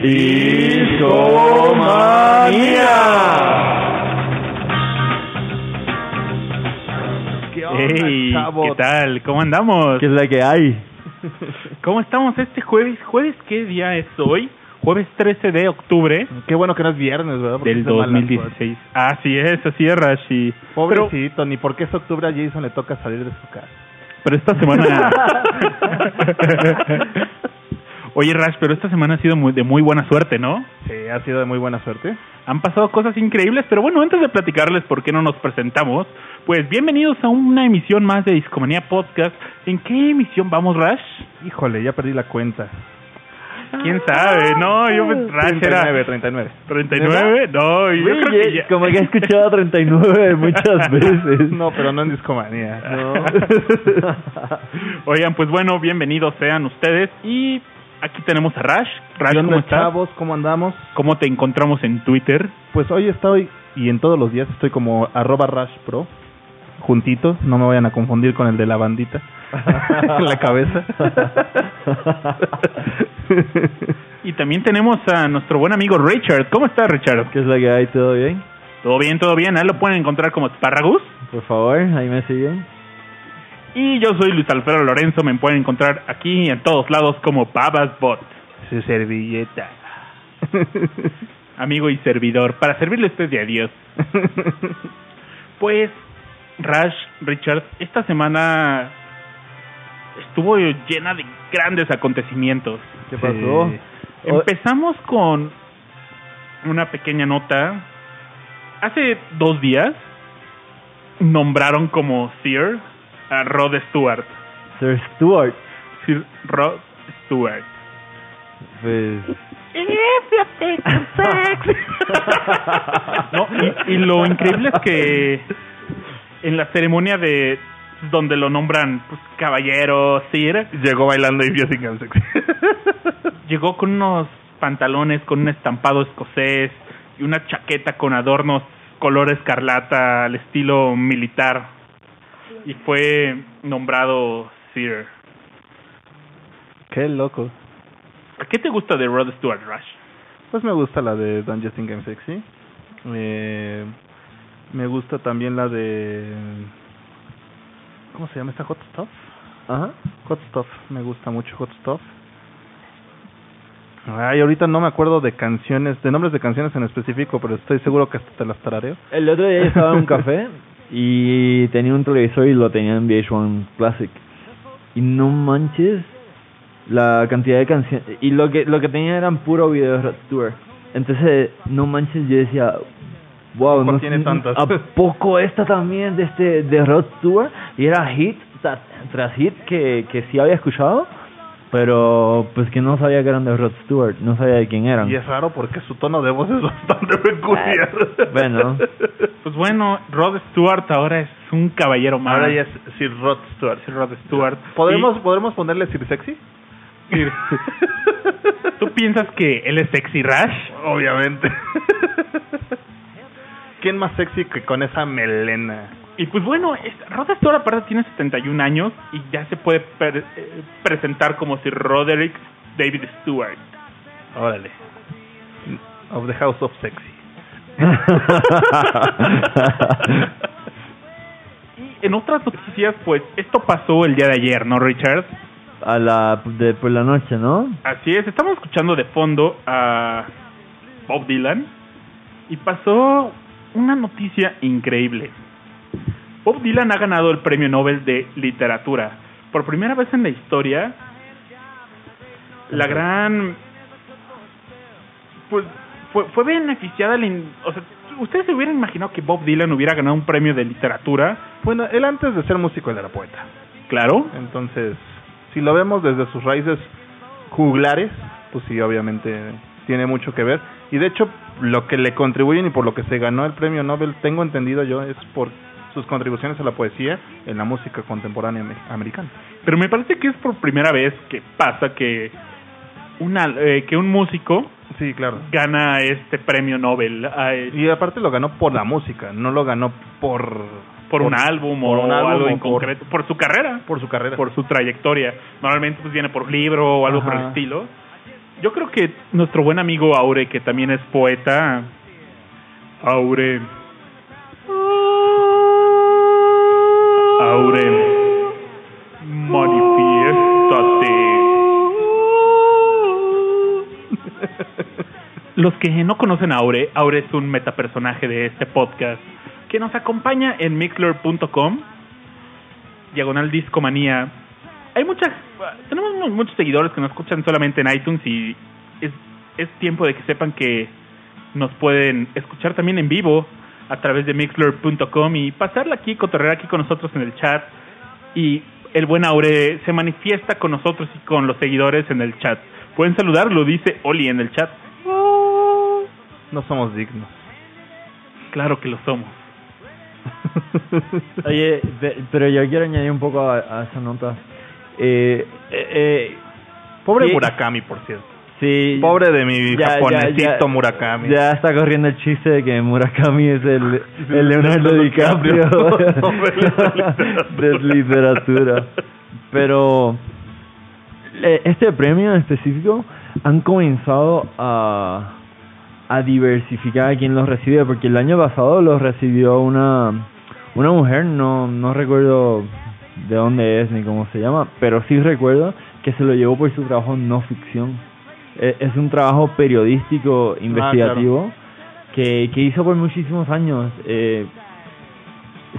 ¿Qué onda, chavo? ¿qué tal? ¿Cómo andamos? ¿Qué es la que hay? ¿Cómo estamos este jueves? ¿Jueves qué día es hoy? Jueves 13 de octubre Qué bueno que no es viernes, ¿verdad? Porque del es de mala 2016. Así es, así es, Rashi. suerte. Pero, Pobrecito, ni porque es octubre a Jason le toca salir de su casa. pero esta semana... Oye, Rash, pero esta semana ha sido muy, de muy buena suerte, ¿no? Sí, ha sido de muy buena suerte. Han pasado cosas increíbles, pero bueno, antes de platicarles por qué no nos presentamos, pues bienvenidos a una emisión más de Discomanía Podcast. ¿En qué emisión vamos, Rash? Híjole, ya perdí la cuenta. ¿Quién sabe? No, yo Rash era 39, 39. 39. No, yo creo que ya... Como que he escuchado 39 muchas veces. No, pero no en discomanía. No. Oigan, pues bueno, bienvenidos sean ustedes y aquí tenemos a Rash. Rash, ¿Qué ¿cómo onda, estás? chavos? ¿Cómo andamos? ¿Cómo te encontramos en Twitter? Pues hoy estoy, y en todos los días estoy como arroba Rush Pro, juntito, no me vayan a confundir con el de la bandita en la cabeza. Y también tenemos a nuestro buen amigo Richard. ¿Cómo estás, Richard? ¿Qué es la que hay? ¿Todo bien? ¿Todo bien, todo bien? A él lo pueden encontrar como Sparragus. Por favor, ahí me siguen. Y yo soy Luis Alfredo Lorenzo. Me pueden encontrar aquí en todos lados como Babas Bot. Su servilleta. Amigo y servidor. Para servirle a usted de adiós. Pues, Rash, Richard, esta semana estuvo llena de grandes acontecimientos. ¿Qué pasó? Sí. Empezamos con una pequeña nota. Hace dos días nombraron como Sir a Rod Stewart. Sir Stuart. Sir Rod Stewart. Pues. No, y, y lo increíble es que en la ceremonia de donde lo nombran pues, caballero, Sir, Llegó bailando y vio sin sexy. llegó con unos pantalones con un estampado escocés y una chaqueta con adornos color escarlata al estilo militar y fue nombrado Sir. Qué loco. ¿Qué te gusta de Rod Stewart Rush? Pues me gusta la de Don't You Think I'm Sexy. Eh, me gusta también la de... ¿Cómo se llama esta? Hot Stuff. Ajá. Hot Stuff. Me gusta mucho Hot Stuff. Ay, ahorita no me acuerdo de canciones, de nombres de canciones en específico, pero estoy seguro que hasta te las tarareo. El otro día estaba en un café y tenía un televisor y lo tenía en VH1 Classic. Y no manches la cantidad de canciones. Y lo que lo que tenía eran puro Rod Stewart. Entonces, no manches, yo decía, wow, ¿Por no, tiene tantas? ¿a poco esta también de este de Rod Stewart? Y era hit tras, tras hit que, que sí había escuchado, pero pues que no sabía que eran de Rod Stewart, no sabía de quién eran. Y es raro porque su tono de voz es bastante peculiar. bueno. Pues bueno, Rod Stewart ahora es un caballero más. Ahora ya es Sir Rod Stewart. Sir Rod Stewart. ¿Podremos, ¿Podremos ponerle Sir Sexy? Sir- ¿Tú piensas que él es sexy Rush? Obviamente. ¿Quién más sexy que con esa melena? Y pues bueno, es- Rod Stewart aparte tiene 71 años y ya se puede per- eh, presentar como Sir Roderick David Stewart. Órale. Of the House of Sexy. Y en otras noticias, pues esto pasó el día de ayer, ¿no, Richard? a la de por la noche, ¿no? Así es, estamos escuchando de fondo a Bob Dylan y pasó una noticia increíble. Bob Dylan ha ganado el Premio Nobel de Literatura. Por primera vez en la historia, la gran... Pues fue, fue beneficiada, la in- o sea, ¿ustedes se hubieran imaginado que Bob Dylan hubiera ganado un premio de literatura? Bueno, él antes de ser músico él era poeta. Claro. Entonces, si lo vemos desde sus raíces juglares, pues sí, obviamente tiene mucho que ver. Y de hecho, lo que le contribuyen y por lo que se ganó el premio Nobel, tengo entendido yo, es por sus contribuciones a la poesía en la música contemporánea ame- americana. Pero me parece que es por primera vez que pasa que una eh, que un músico Sí, claro. gana este premio Nobel eh, Y aparte lo ganó por la música, no lo ganó por por un álbum por o un álbum algo en por- concreto, por su carrera, por su carrera. por su trayectoria. Normalmente pues viene por libro o algo por el estilo. Yo creo que nuestro buen amigo Aure, que también es poeta, Aure, Aure, manifiéstate. Los que no conocen a Aure, Aure es un metapersonaje de este podcast que nos acompaña en mixler.com, diagonal discomanía. Hay muchas, tenemos mu- muchos seguidores que nos escuchan solamente en iTunes y es tiempo de que sepan que nos pueden escuchar también en vivo a través de mixler.com y pasarla aquí, cotorrear aquí con nosotros en el chat. Y el buen Aure se manifiesta con nosotros y con los seguidores en el chat. Pueden saludarlo, dice Oli en el chat. No somos dignos. Claro que lo somos. Oye, pe- pero yo quiero añadir un poco a, a esa nota. Eh, eh, eh, Pobre. Murakami, por cierto. Sí, Pobre de mi ya- japonesito ya- Murakami. Ya está corriendo el chiste de que Murakami es el, el Leonardo DiCaprio de literatura. Pero eh, este premio en específico han comenzado a, a diversificar a quien los recibe, porque el año pasado los recibió una, una mujer, no, no recuerdo de dónde es ni cómo se llama, pero sí recuerdo que se lo llevó por su trabajo no ficción. Eh, Es un trabajo periodístico investigativo que, que hizo por muchísimos años. Eh,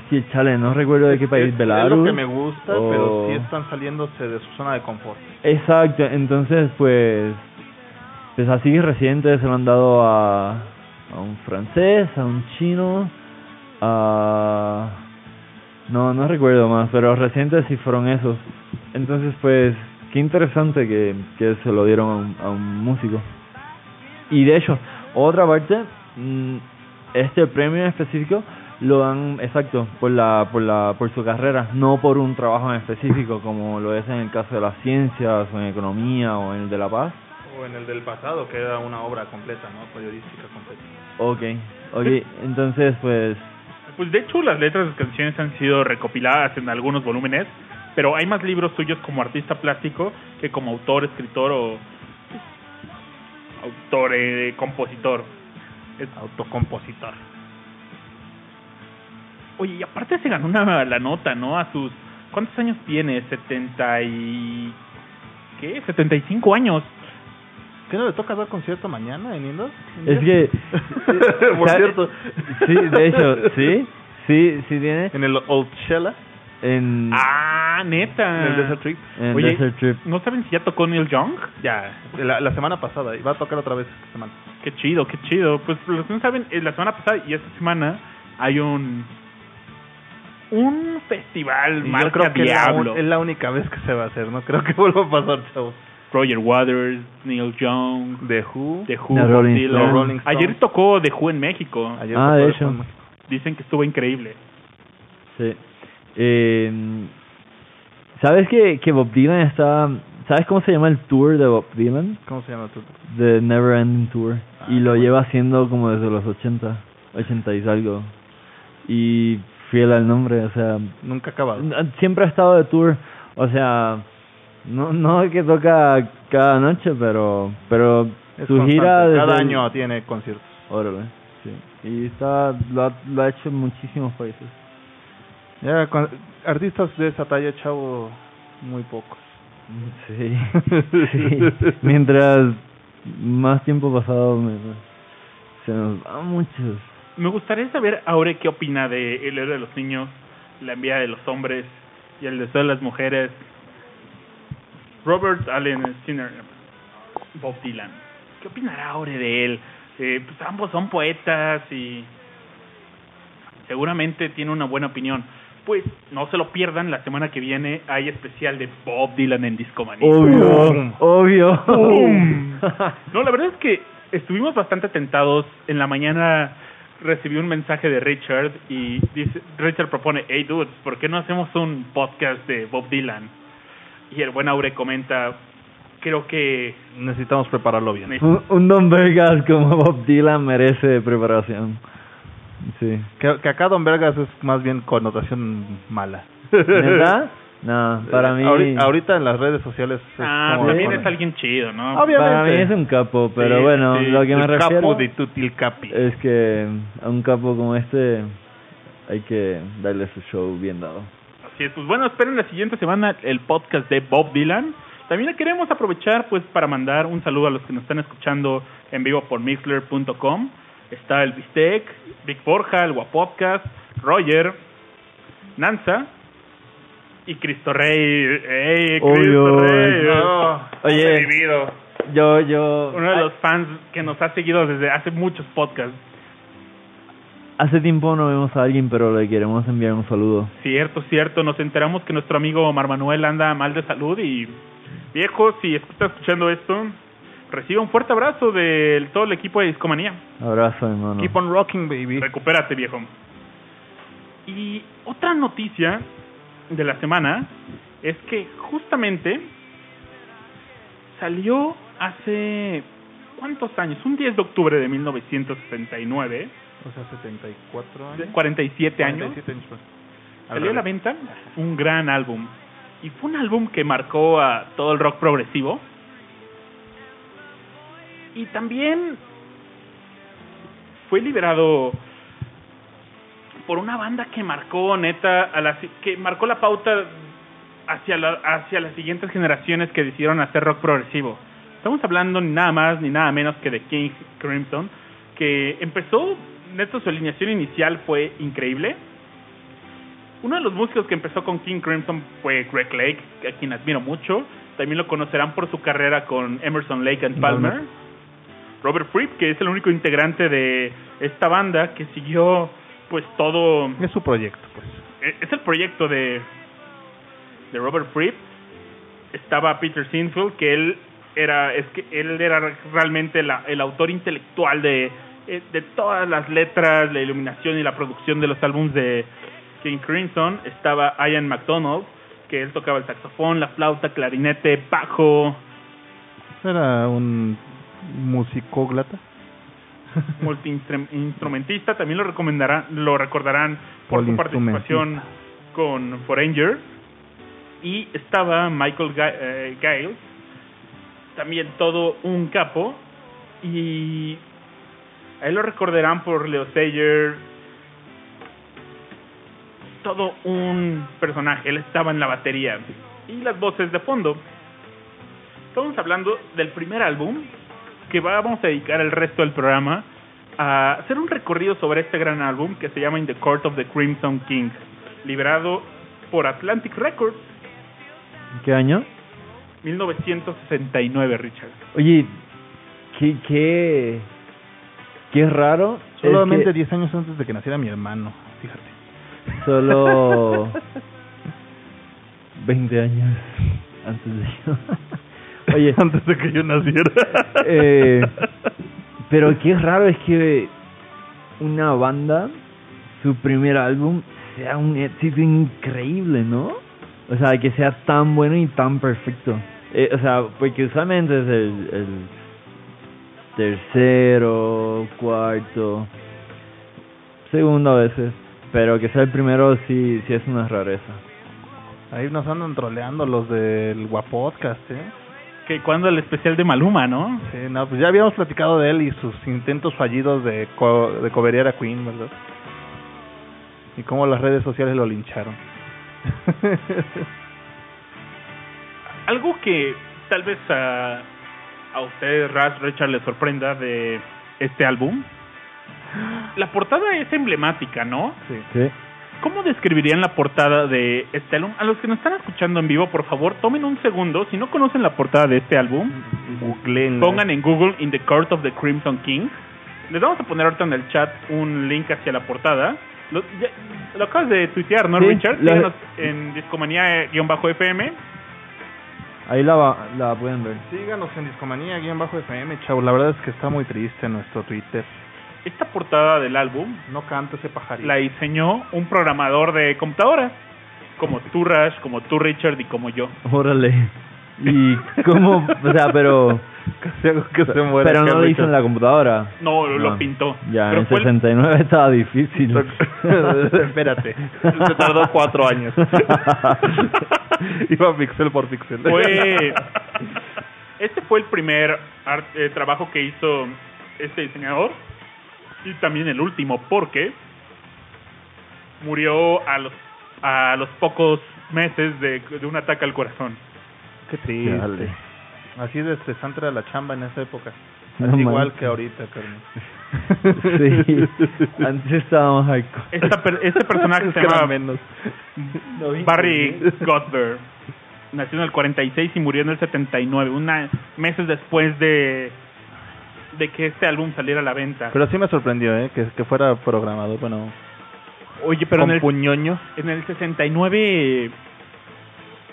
sí, chale, no recuerdo de qué país, es, es Belarus. lo que me gusta, pero o- sí están saliéndose de su zona de confort. Exacto, entonces pues pues así recientes se lo han dado a, a un francés, a un chino, a no no recuerdo más, pero recientes sí fueron esos. Entonces pues qué interesante que, que se lo dieron a un, a un músico. Y de hecho, otra parte, mm, este premio en específico lo dan exacto por la por la por su carrera, no por un trabajo en específico como lo es en el caso de las ciencias o en economía o en el de la paz. O en el del pasado, que era una obra completa, ¿no? Periodística completa. Okay, okay, entonces pues Pues de hecho las letras de las canciones han sido recopiladas en algunos volúmenes, pero hay más libros suyos como artista plástico que como autor, escritor o autor, eh, compositor. Es- Autocompositor. Oye, y aparte se ganó una, la nota, ¿no? A sus... ¿Cuántos años tiene? 70 y... ¿Qué? 75 años. ¿Qué no le toca dar concierto mañana en Indos? es que Por cierto. Sí, de hecho, sí, sí, sí tiene En el Old Shella, en Ah, neta. en el Desert Trip. en Oye, Desert Trip. ¿no saben si ya tocó Neil Young? Ya, la, la semana pasada. Y va a tocar otra vez esta semana. Qué chido, qué chido. Pues los que no saben, eh, la semana pasada y esta semana hay un un festival Y yo marca creo que es la, Diablo. es la única vez que se va a hacer. No creo que vuelva a pasar, chavos. Roger Waters, Neil Young, The Who. The Who, The Rolling Dylan. Stones. Rolling. Ayer tocó The Who en México. Ayer Ah, tocó de hecho. Dicen que estuvo increíble. Sí. Eh, ¿Sabes que, que Bob Dylan está... ¿Sabes cómo se llama el tour de Bob Dylan? ¿Cómo se llama tu? The Never Ending Tour. Ah, y lo bueno. lleva haciendo como desde los 80, 80 y algo. Y fiel al nombre, o sea... Nunca ha acabado. Siempre ha estado de tour, o sea... No, no que toca cada noche, pero pero Es su constante. gira... desde Cada el- año tiene conciertos. Órale, sí. Y está, lo, ha, lo ha hecho en muchísimos países. Ya, con- artistas de esa talla, chavo, muy pocos. Sí, sí. Mientras más tiempo pasado, me- se nos van muchos. Me gustaría saber ahora qué opina de El héroe de los niños, La envía de los hombres y El deseo de las mujeres. Robert Allen Skinner, Bob Dylan. ¿Qué opinará ahora de él? Eh, pues ambos son poetas y seguramente tiene una buena opinión. Pues no se lo pierdan, la semana que viene hay especial de Bob Dylan en Discomanía. Obvio, obvio. No, la verdad es que estuvimos bastante tentados. En la mañana recibí un mensaje de Richard y dice, Richard propone, hey dudes, ¿por qué no hacemos un podcast de Bob Dylan? Y el buen Aure comenta, creo que Necesitamos prepararlo bien. un, un Don Vegas como Bob Dylan merece preparación. Sí. Que, que acá Don Vergas es más bien connotación mala. ¿Verdad? No, para mí... Ahori- ahorita en las redes sociales es Ah, como también es alguien chido, ¿no? Obviamente. Para mí es un capo, pero Sí, bueno, sí, lo que me el refiero capo de tutti il capi. es que a un capo como este hay que darle su show bien dado. Así es, pues bueno, esperen la siguiente semana el podcast de Bob Dylan. También queremos aprovechar pues para mandar un saludo a los que nos están escuchando en vivo por mixler.com. Está el Bistec, Vic Borja, el Guapodcast, Roger, Nanza y Cristo Rey. ¡Ey. Cristo Rey! No, Oye. he vivido. Yo, yo... Uno de los fans que nos ha seguido desde hace muchos podcasts. Hace tiempo no vemos a alguien, pero le queremos enviar un saludo. Cierto, cierto. Nos enteramos que nuestro amigo Omar Manuel anda mal de salud y viejo, si está escuchando esto, recibe un fuerte abrazo de todo el equipo de Discomanía. Abrazo, hermano. Keep on rocking, baby. Recupérate, viejo. Y otra noticia de la semana es que justamente salió hace ¿cuántos años? Un 10 de octubre de 1969, O sea, 74 de años. 47 años. 47 años. Al Salió a la venta un gran álbum. Y fue un álbum que marcó a todo el rock progresivo. Y también fue liberado por una banda que marcó neta a la, que marcó la pauta hacia la, hacia las siguientes generaciones que decidieron hacer rock progresivo. Estamos hablando ni nada más ni nada menos que de King Crimson, que empezó, neta su alineación inicial fue increíble. Uno de los músicos que empezó con King Crimson fue Greg Lake, a quien admiro mucho. También lo conocerán por su carrera con Emerson Lake and Palmer. Palmer. Robert Fripp, que es el único integrante de esta banda que siguió pues todo. Es su proyecto, pues. eh, es el proyecto de de Robert Fripp. Estaba Peter Sinfield que él era es que él era realmente la- el autor intelectual de eh, de todas las letras la iluminación y la producción de los álbumes de King Crimson. Estaba Ian McDonald que él tocaba el saxofón la flauta clarinete bajo. Era un musicóglata. multiinstrumentista también lo recomendarán lo recordarán por su participación con Foreigner y estaba Michael Ga- eh, Giles también todo un capo. Y a él lo recordarán por Leo Sayer todo un personaje él estaba en la batería y las voces de fondo. Estamos hablando del primer álbum que vamos a dedicar el resto del programa a hacer un recorrido sobre este gran álbum que se llama In the Court of the Crimson King, liberado por Atlantic Records, ¿Qué año? 1969, Richard. Oye, qué, qué, qué raro. es Solamente que 10 años antes de que naciera mi hermano, fíjate. Solo 20 años antes de yo. Oye, antes de que yo naciera. Eh, pero qué raro es que una banda, su primer álbum, sea un éxito increíble, ¿no? O sea, que sea tan bueno y tan perfecto. Eh, o sea, porque usualmente es el, el tercero, cuarto, segundo a veces. Pero que sea el primero sí, sí es una rareza. Ahí nos andan troleando los del Guapodcast, ¿eh? Que cuando el especial de Maluma, ¿no? Sí, no, pues ya habíamos platicado de él y sus intentos fallidos de, co de coverear a Queen, ¿verdad? Y cómo las redes sociales lo lincharon. Algo que tal vez a, a usted, Raz Richard, le sorprenda de este álbum. La portada es emblemática, ¿no? sí. Sí. ¿Cómo describirían la portada de este álbum? A los que nos están escuchando en vivo, por favor, tomen un segundo. Si no conocen la portada de este álbum, Googleenla. pongan en Google In the Court of the Crimson King. Les vamos a poner ahorita en el chat un link hacia la portada. Lo, ya- lo acabas de tuitear, ¿no, Sí, Richard? la- Síganos en discomanía-fm. Ahí la, va- la pueden ver. Síganos en Discomanía-FM, chavo. La verdad es que está muy triste nuestro Twitter. Esta portada del álbum No canta ese pajarito. la diseñó un programador de computadoras, como tú, Rash, como tú, Richard, y como yo. Órale. ¿Y cómo? O sea, pero que se muera. Pero no lo hizo en la computadora. No, lo No. pintó. Ya, Pero en fue el- 69 estaba difícil. Espérate. Se tardó cuatro años. Iba pixel por pixel. fue este fue el primer art- eh, trabajo que hizo este diseñador y también el último porque murió a los a los pocos meses de, de un ataque al corazón. Qué triste. Chale. Así de estresante era la chamba en esa época. No Así igual que ahorita, Carmen. sí, antes estábamos hardcore. Esta per- este personaje Es se llama menos. Barry Gottberg. Nació en el 46 y murió en el 79, una meses después de de que este álbum saliera a la venta. Pero sí me sorprendió, ¿eh? Que, que fuera programador, bueno, Oye, pero en el, puñoño en el 69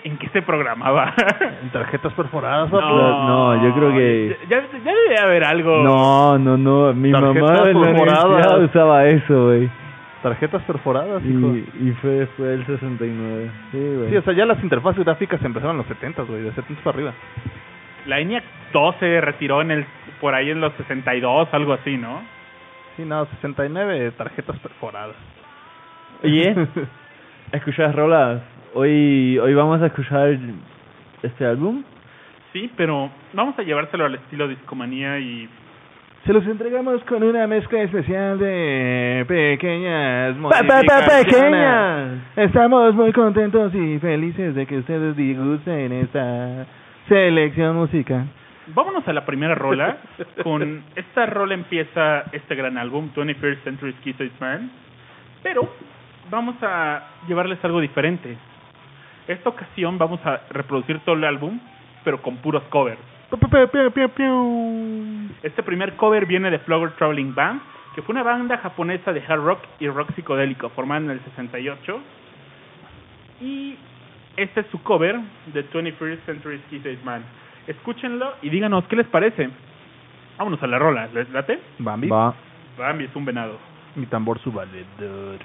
¿en qué se programaba? en tarjetas perforadas, No, no, yo creo que- ya, ya, ya debe haber algo. No, no, no. Mi mamá en la usaba eso, güey. Tarjetas perforadas, hijo. Y, y fue después del 69. Sí, güey. Sí, o sea, ya las interfaces gráficas empezaron en los 70, güey, de 70 para arriba. La ENIAC 2 se retiró en el por ahí en los 62, algo así, ¿no? Sí, no, 69 tarjetas perforadas. Oye, ¿escuchas rolas? Hoy, hoy vamos a escuchar este álbum. Sí, pero vamos a llevárselo al estilo discomanía y Se los entregamos con una mezcla especial de pequeñas ¡Pe- pe- pe- modificaciones. pequeñas! Estamos muy contentos y felices de que ustedes disgusten esta selección musical. Vámonos a la primera rola. Con esta rola empieza este gran álbum, 21st Century Schizoid Man. Pero vamos a llevarles algo diferente. Esta ocasión vamos a reproducir todo el álbum, pero con puros covers. Este primer cover viene de Flower Traveling Band, que fue una banda japonesa de hard rock y rock psicodélico formada en el 68. Y este es su cover de 21st Century Schizoid Man. Escúchenlo y díganos qué les parece. Vámonos a la rola, ¿les late? Bambi, Va. Bambi es un venado. mi tambor su valedor.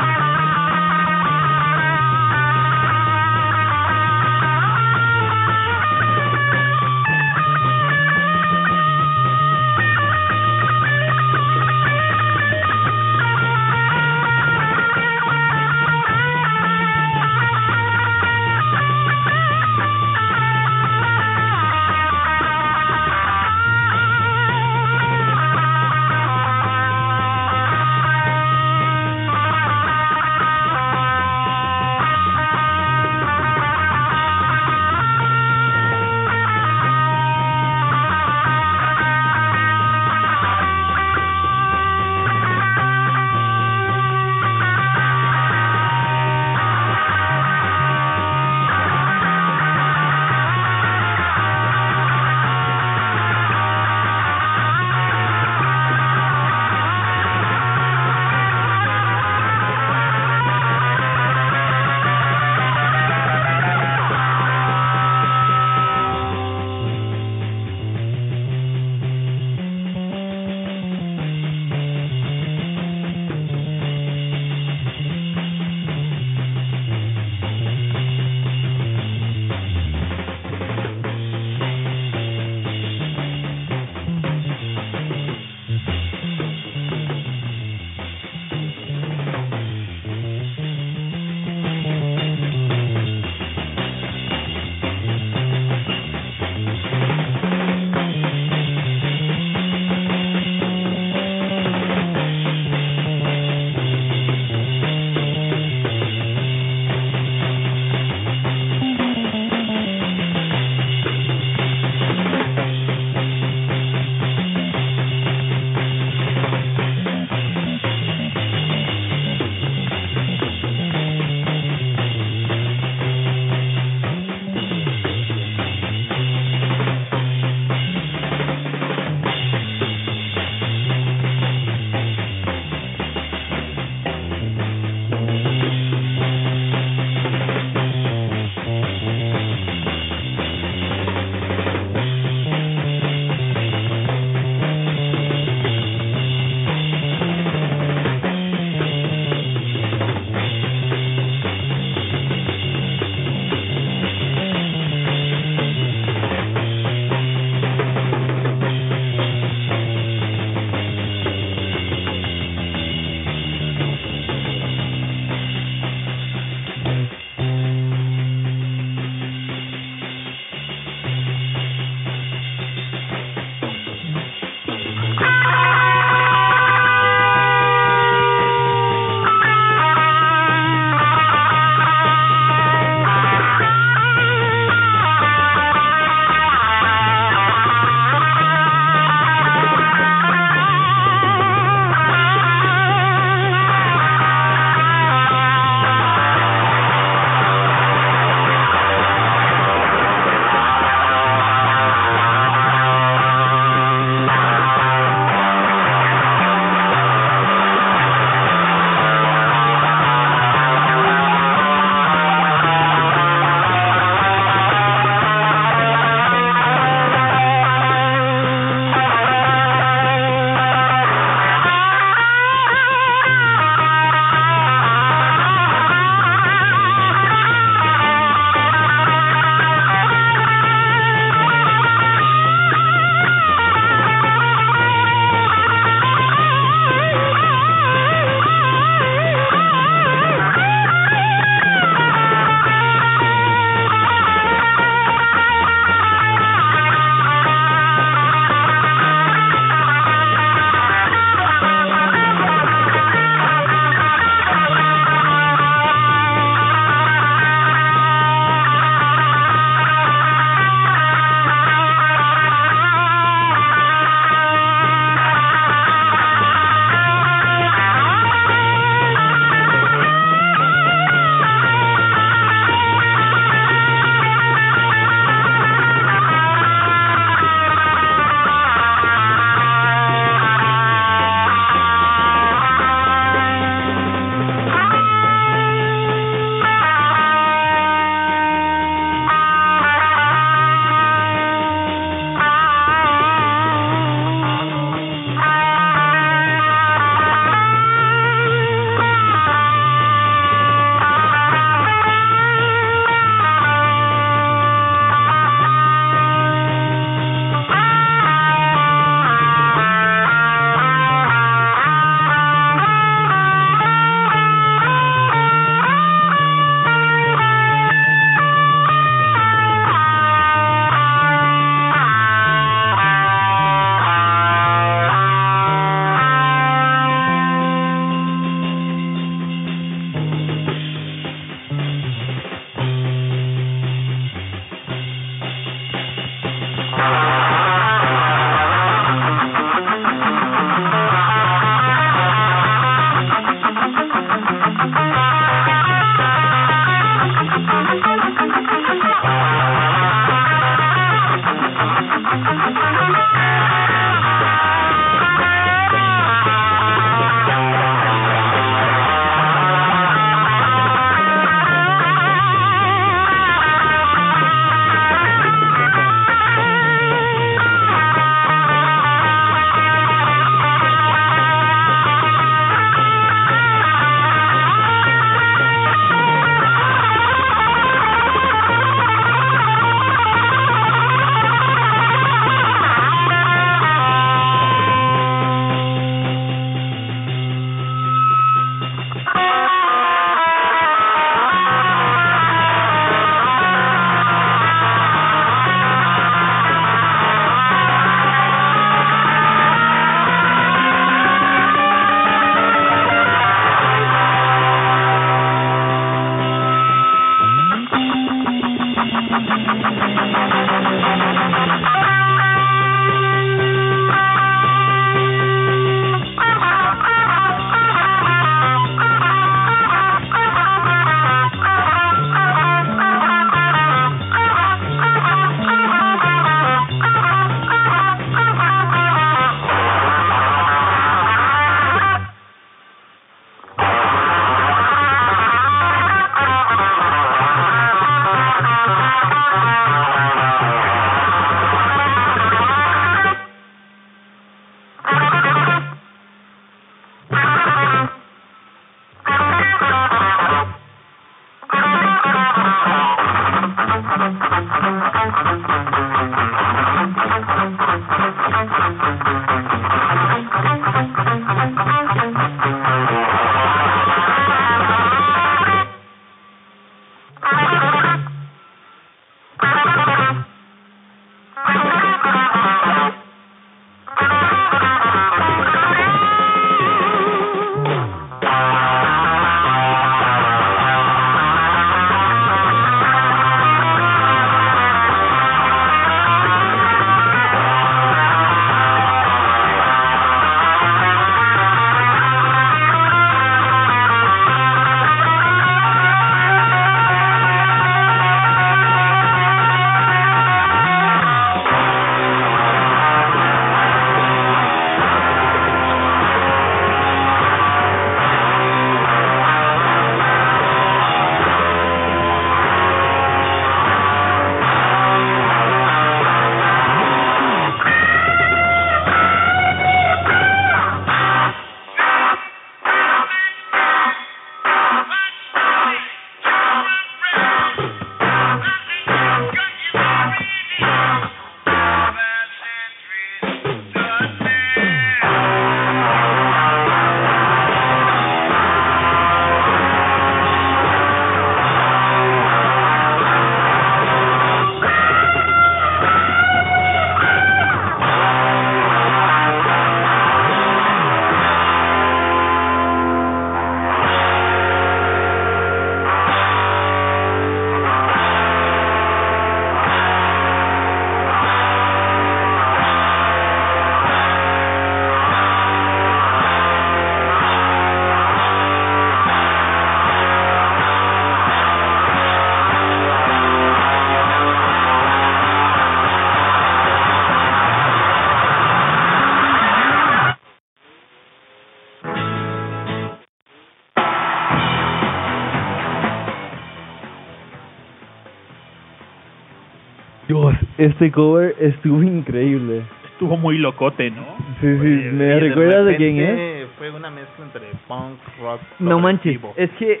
Este cover estuvo increíble. Estuvo muy locote, ¿no? Sí, sí, Oye, ¿me de recuerdas de quién es? Fue una mezcla entre punk, rock, No manches, es que eh,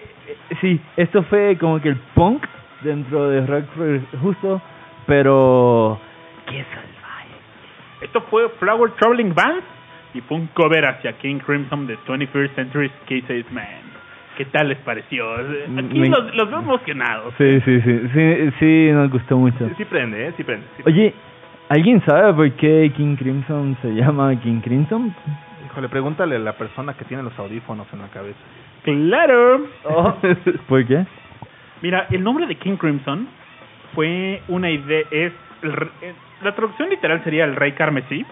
sí, esto fue como que el punk dentro de rock justo, pero qué salvaje. Esto fue Flower Traveling Band y fue un cover hacia King Crimson de 21st Century Cases Man. ¿Qué tal les pareció? Aquí Me- los, los veo emocionados. Sí, sí, sí, sí, sí, nos gustó mucho. Sí, sí prende, ¿eh? Sí prende. sí Oye, ¿alguien sabe por qué King Crimson se llama King Crimson? Híjole, pregúntale a la persona que tiene los audífonos en la cabeza. Claro. ¿Por qué? Mira, el nombre de King Crimson fue una idea, es eh, la traducción literal sería el rey carmesí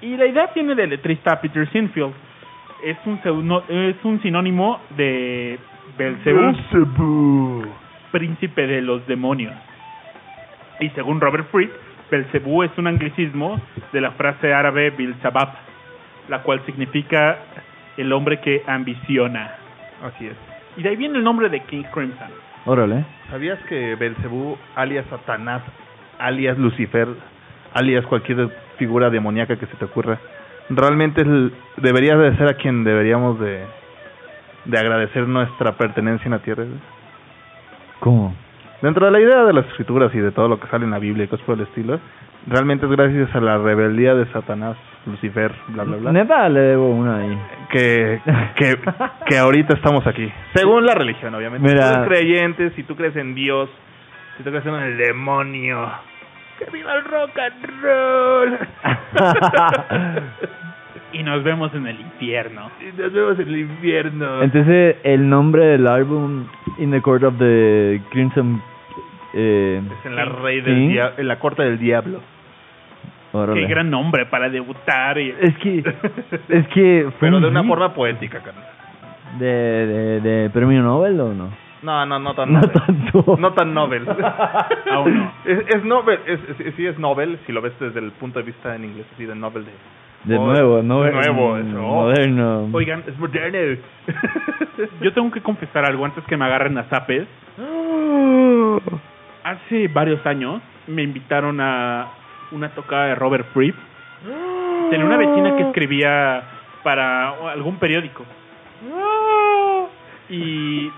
y la idea viene del letrista Peter Sinfield. Es un pseudo- es un sinónimo de Belzebú, príncipe de los demonios. Y según Robert Fripp, Belzebú es un anglicismo de la frase árabe Bilzabab, la cual significa el hombre que ambiciona. Así es. Y de ahí viene el nombre de King Crimson. Órale. ¿Sabías que Belcebú, alias Satanás, alias Lucifer, alias cualquier figura demoníaca que se te ocurra, realmente es el- debería de ser a quien deberíamos de, de agradecer nuestra pertenencia en la tierra? ¿Cómo? Dentro de la idea de las escrituras y de todo lo que sale en la Biblia y cosas por el estilo, realmente es gracias a la rebeldía de Satanás, Lucifer, bla, bla, bla, Neta, le debo una ahí. que, que, que ahorita estamos aquí. Según la religión, obviamente. Mira. Si tú eres creyente, si tú crees en Dios, si tú crees en el demonio. ¡Que viva el rock and roll! Y nos vemos en el infierno. y nos vemos en el invierno. Entonces, el nombre del álbum In the Court of the Crimson... Eh, es en la rey del dia- en la corte del diablo. órale. Qué gran nombre para debutar. Y... Es que... Es que... fue Pero un de una forma poética, carnal. De, de, de premio Nobel o no? No, no, no tan No tanto. No tan Nobel. Aún no. Es, es Nobel, es, es- sí es Nobel, si lo ves desde el punto de vista en inglés, así de Nobel de... De Oh, nuevo, no nuevo, eso. Oh. moderno. Oigan, Es moderno. yo tengo que confesar algo antes que me agarren a zapes. Hace varios años me invitaron a una tocada de Robert Fripp. Tenía una vecina que escribía para algún periódico. Y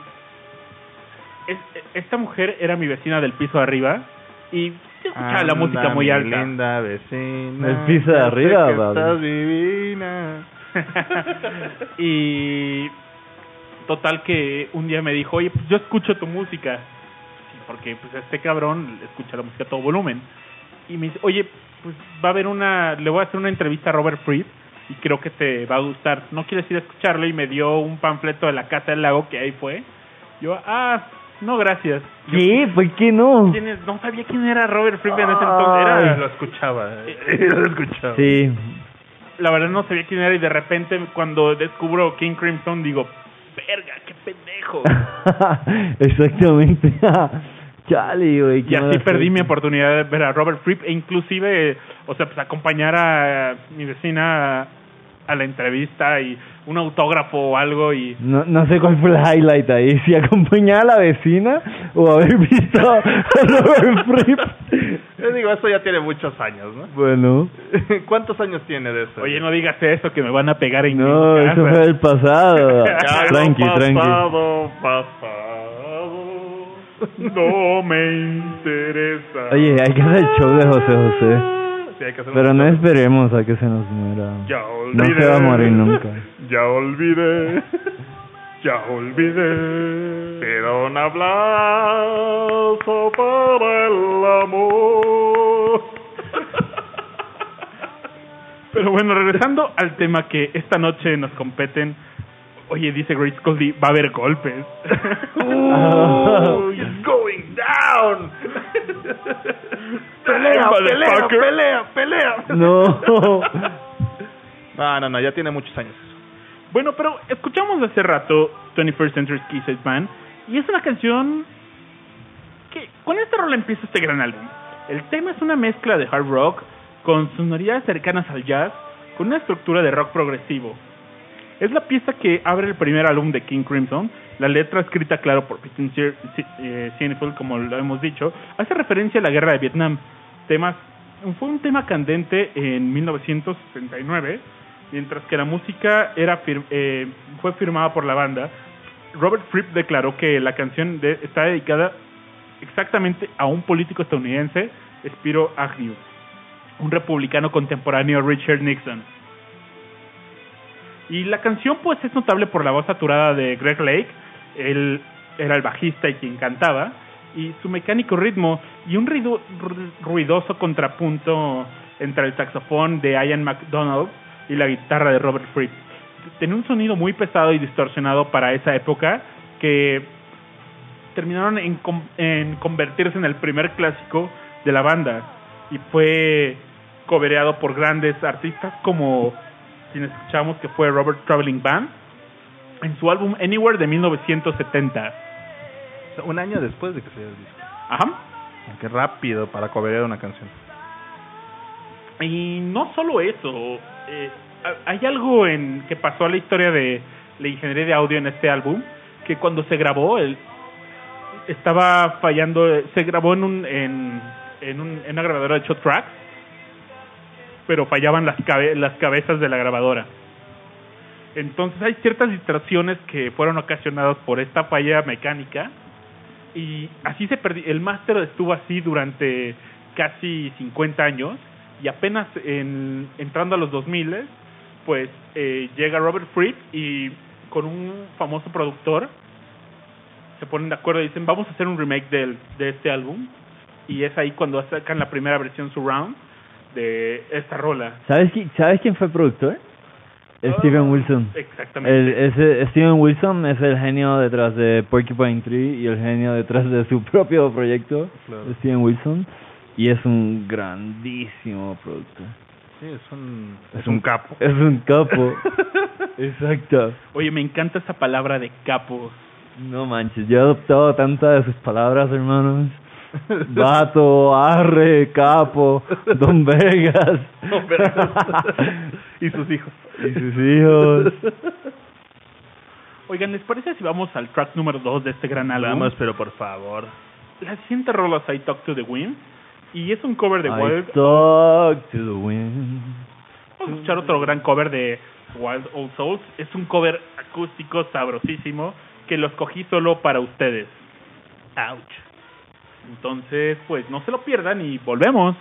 es- esta mujer era mi vecina del piso de arriba y escuchaba la música muy alta. linda vecina. ¿El piso de arriba, que estás divina. y total que un día me dijo, oye, pues yo escucho tu música. Porque pues este cabrón escucha la música a todo volumen. Y me dice, oye, pues va a haber una, le voy a hacer una entrevista a Robert Fripp y creo que te va a gustar. ¿No quieres ir a escucharlo? Y me dio un panfleto de la Casa del Lago que ahí fue. Yo, ah, no, gracias. Yo, ¿Qué? ¿Por qué no? No sabía quién era Robert Fripp en ese entonces. Era. Lo escuchaba. Lo escuchaba. Sí. la verdad no sabía quién era y de repente cuando descubro King Crimson digo, verga, qué pendejo. Exactamente. Chale, güey. y así perdí mi oportunidad de ver a Robert Fripp e inclusive, eh, o sea, pues acompañar a mi vecina a, la entrevista y un autógrafo o algo y No, no sé cuál fue el highlight ahí, si acompañar a la vecina o haber visto a Robert Fripp. Yo digo, esto ya tiene muchos años, ¿no? Bueno, ¿Cuántos años tiene de eso? oye, no digas eso que me van a pegar en no, mi eso casa. fue del pasado. Tranqui, tranqui. pasado, pasado. No me interesa. Oye, hay que hacer el show de José José. Sí, hay que hacer Pero no esperemos a que se nos muera. Ya No olvidé. se va a morir nunca. Ya olvidé. Ya olvidé. Pero un aplauso para el amor. Pero bueno, regresando al tema que esta noche nos competen. Oye, dice Grace Cody, va a haber golpes. Ooh, it's going down. pelea, pelea, pelea, pelea. No. No, no, no, ya tiene muchos años. Bueno, pero escuchamos hace rato 21st Century Kiss Band y es una canción que con esta rola empieza este gran álbum. El tema es una mezcla de hard rock con sonoridades cercanas al jazz con una estructura de rock progresivo. Es la pieza que abre el primer álbum de King Crimson. La letra escrita, claro, por Peter Sinfield, como lo hemos dicho, hace referencia a la guerra de Vietnam. temas fue un tema candente en 1969, mientras que la música era fir- eh, fue firmada por la banda. Robert Fripp declaró que la canción de- está dedicada exactamente a un político estadounidense, Spiro Agnew, un republicano contemporáneo Richard Nixon. Y la canción pues es notable por la voz saturada de Greg Lake, él era el bajista y quien cantaba, y su mecánico ritmo y un ruido- ru- ruidoso contrapunto entre el saxofón de Ian McDonald y la guitarra de Robert Fripp. Tenía un sonido muy pesado y distorsionado para esa época que terminaron en, en convertirse en el primer clásico de la banda. Y fue cobereado por grandes artistas como quien escuchamos que fue Robert Traveling Band en su álbum Anywhere de 1970. Un año después de que saliera el disco. Ajá. Qué rápido para coberear una canción. Y no solo eso, eh, ha- hay algo en que pasó a la historia de la ingeniería de audio en este álbum, que cuando se grabó, el, estaba fallando, eh, se grabó en un, en, en, un, en una grabadora de 8 tracks, pero fallaban las, cabe- las cabezas de la grabadora. Entonces hay ciertas distracciones que fueron ocasionadas por esta falla mecánica y así se perdió. El máster estuvo así durante casi 50 años y apenas en, entrando a los 2000 pues eh, llega Robert Fripp y con un famoso productor se ponen de acuerdo y dicen vamos a hacer un remake del, de este álbum y es ahí cuando sacan la primera versión surround de esta rola. ¿Sabes, qui- ¿Sabes quién fue productor? Steven Wilson. Exactamente. El, ese Steven Wilson es el genio detrás de Porcupine Tree y el genio detrás de su propio proyecto, Claro. Steven Wilson, y es un grandísimo productor. Sí, es un, es un capo. Es un capo. Exacto. Oye, me encanta esa palabra de capo. No manches, yo he adoptado tantas de sus palabras, hermanos. Vato, arre, capo, Don Vegas. Don Vegas. y sus hijos. Y sus hijos. Oigan, ¿les parece si vamos al track número 2 de este gran álbum? Vamos, pero por favor. La siguiente rola es I Talk to the Wind y es un cover de I Wild. talk to the wind. Vamos a escuchar otro gran cover de Wild Old Souls. Es un cover acústico sabrosísimo que lo escogí solo para ustedes. Ouch. Entonces, pues no se lo pierdan y volvemos.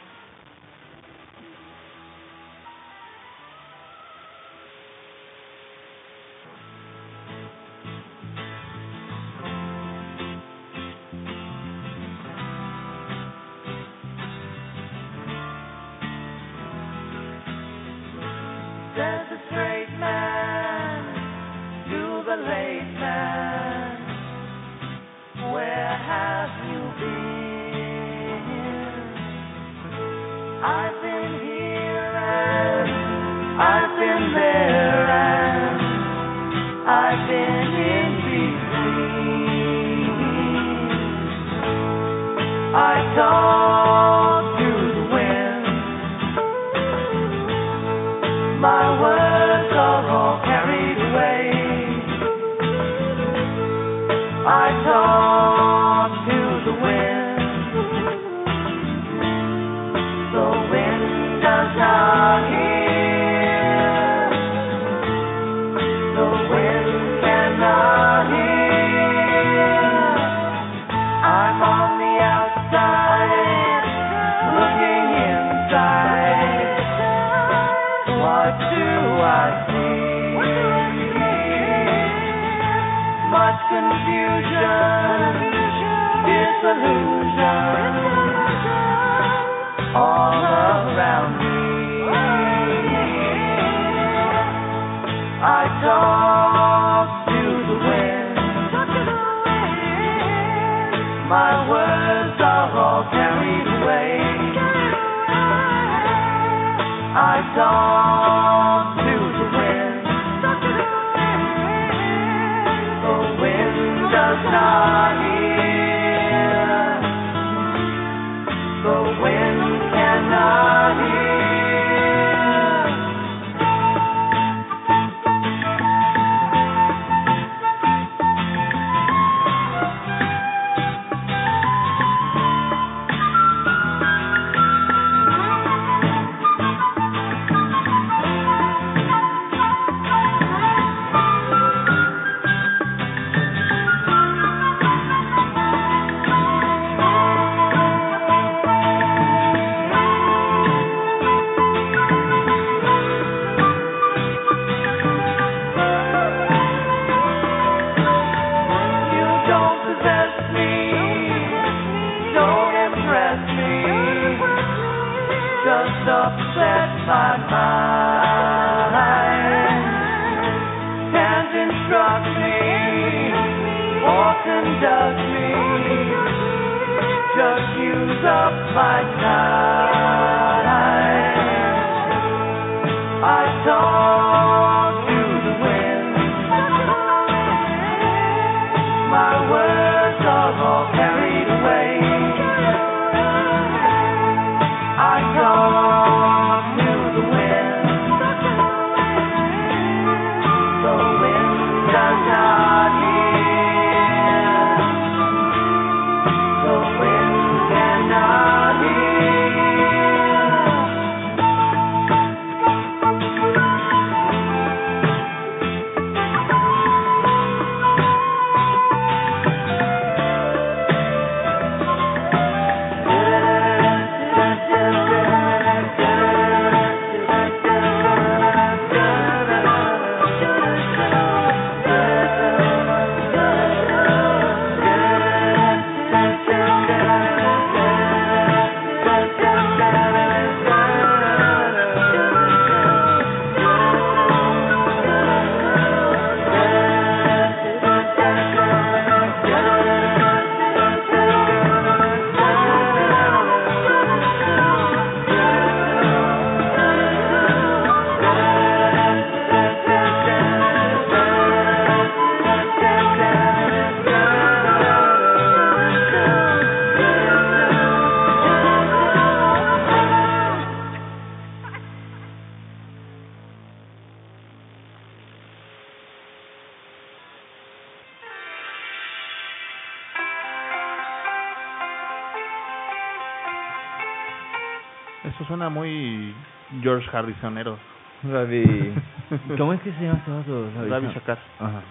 Harrisonero. Ravi. ¿Cómo es que se llama este vato? Ravi Shankar. Ajá.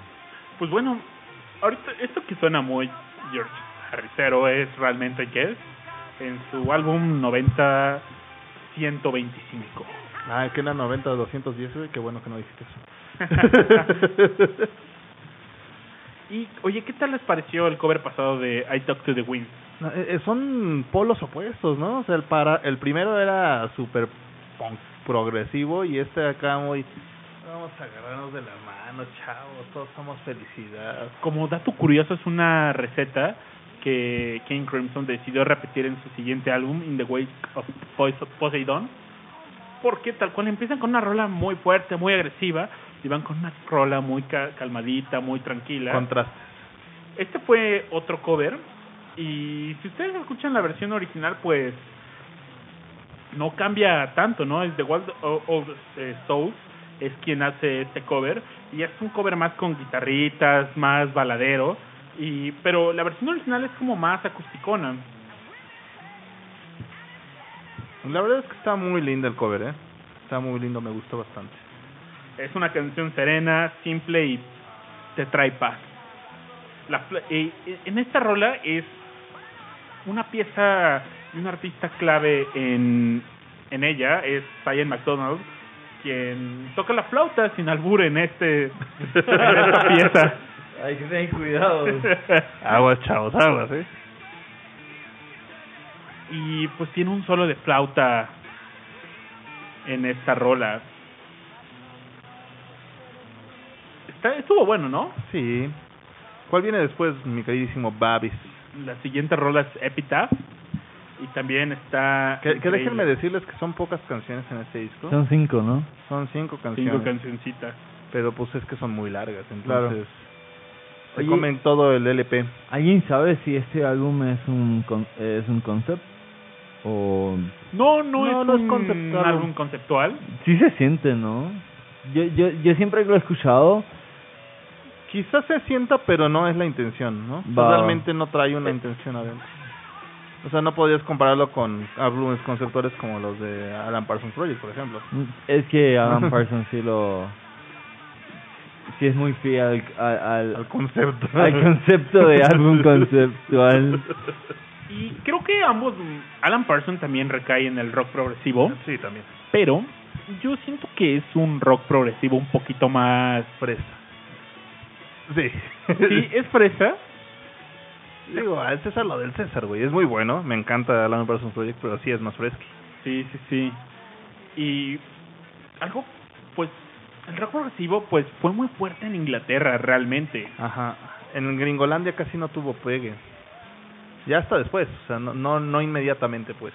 Pues bueno, ahorita esto que suena muy George Harrisero es realmente que es en su álbum 90 125. Ah, que era 90 210, güey. Qué bueno que no dijiste eso. Y oye, ¿qué tal les pareció el cover pasado de I Talk to the Wind? No, eh, eh, son polos opuestos, ¿no? O sea, el, para, el primero era súper punk progresivo y este acá muy... Vamos a agarrarnos de la mano, chavos, todos somos felicidad. Como dato curioso, es una receta que King Crimson decidió repetir en su siguiente álbum, In the Wake of Pos- Poseidon, porque tal cual empiezan con una rola muy fuerte, muy agresiva, y van con una rola muy ca- calmadita, muy tranquila. Contrastes. Este fue otro cover, y si ustedes escuchan la versión original, pues no cambia tanto, ¿no? Es The Wild of, eh, Souls es quien hace este cover y es un cover más con guitarritas, más baladero y pero la versión original es como más acusticona. La verdad es que está muy lindo el cover, ¿eh? Está muy lindo, me gustó bastante. Es una canción serena, simple y te trae paz. La, eh, en esta rola es una pieza un artista clave en, en ella es Ian McDonald, quien toca la flauta sin albur en este en esta pieza. Hay que tener cuidado. Aguas, chavos, aguas, ¿eh? y pues tiene un solo de flauta en esta rola. Está, estuvo bueno, ¿no? Sí. ¿Cuál viene después, mi queridísimo Babis? La siguiente rola es Epitaph y también está Que, déjenme decirles que son pocas canciones en este disco. Son cinco, ¿no? Son cinco canciones. cinco cancioncitas. Pero pues es que son muy largas, Claro. entonces... Se Oye- comen todo el LP. ¿Alguien sabe si este álbum es un con- es un concept o No, no, No, es no es un conceptual. álbum conceptual. sí se siente, ¿no? Yo yo yo siempre lo he escuchado Quizás se sienta, pero no es la intención, ¿no? Va. Realmente no trae una intención adentro. O sea, no podías compararlo con álbumes conceptuales como los de Alan Parsons Project, por ejemplo. es que Alan Parsons sí lo sí es muy fiel al al, concepto. al concepto de álbum conceptual. Y creo que ambos, mm, Alan Parsons también recae en el rock progresivo, Sí, también. pero yo siento que es un rock progresivo un poquito más... Fresa. Sí. Sí, es fresa, Digo, al César lo del César, güey. Es muy bueno. Me encanta Alan Parsons Project, pero sí es más fresco. Sí, sí, sí. Y algo, pues, el rock progresivo, pues, fue muy fuerte en Inglaterra, realmente. Ajá. En Gringolandia casi no tuvo pegue. Ya hasta después, o sea, no, no, no inmediatamente, pues.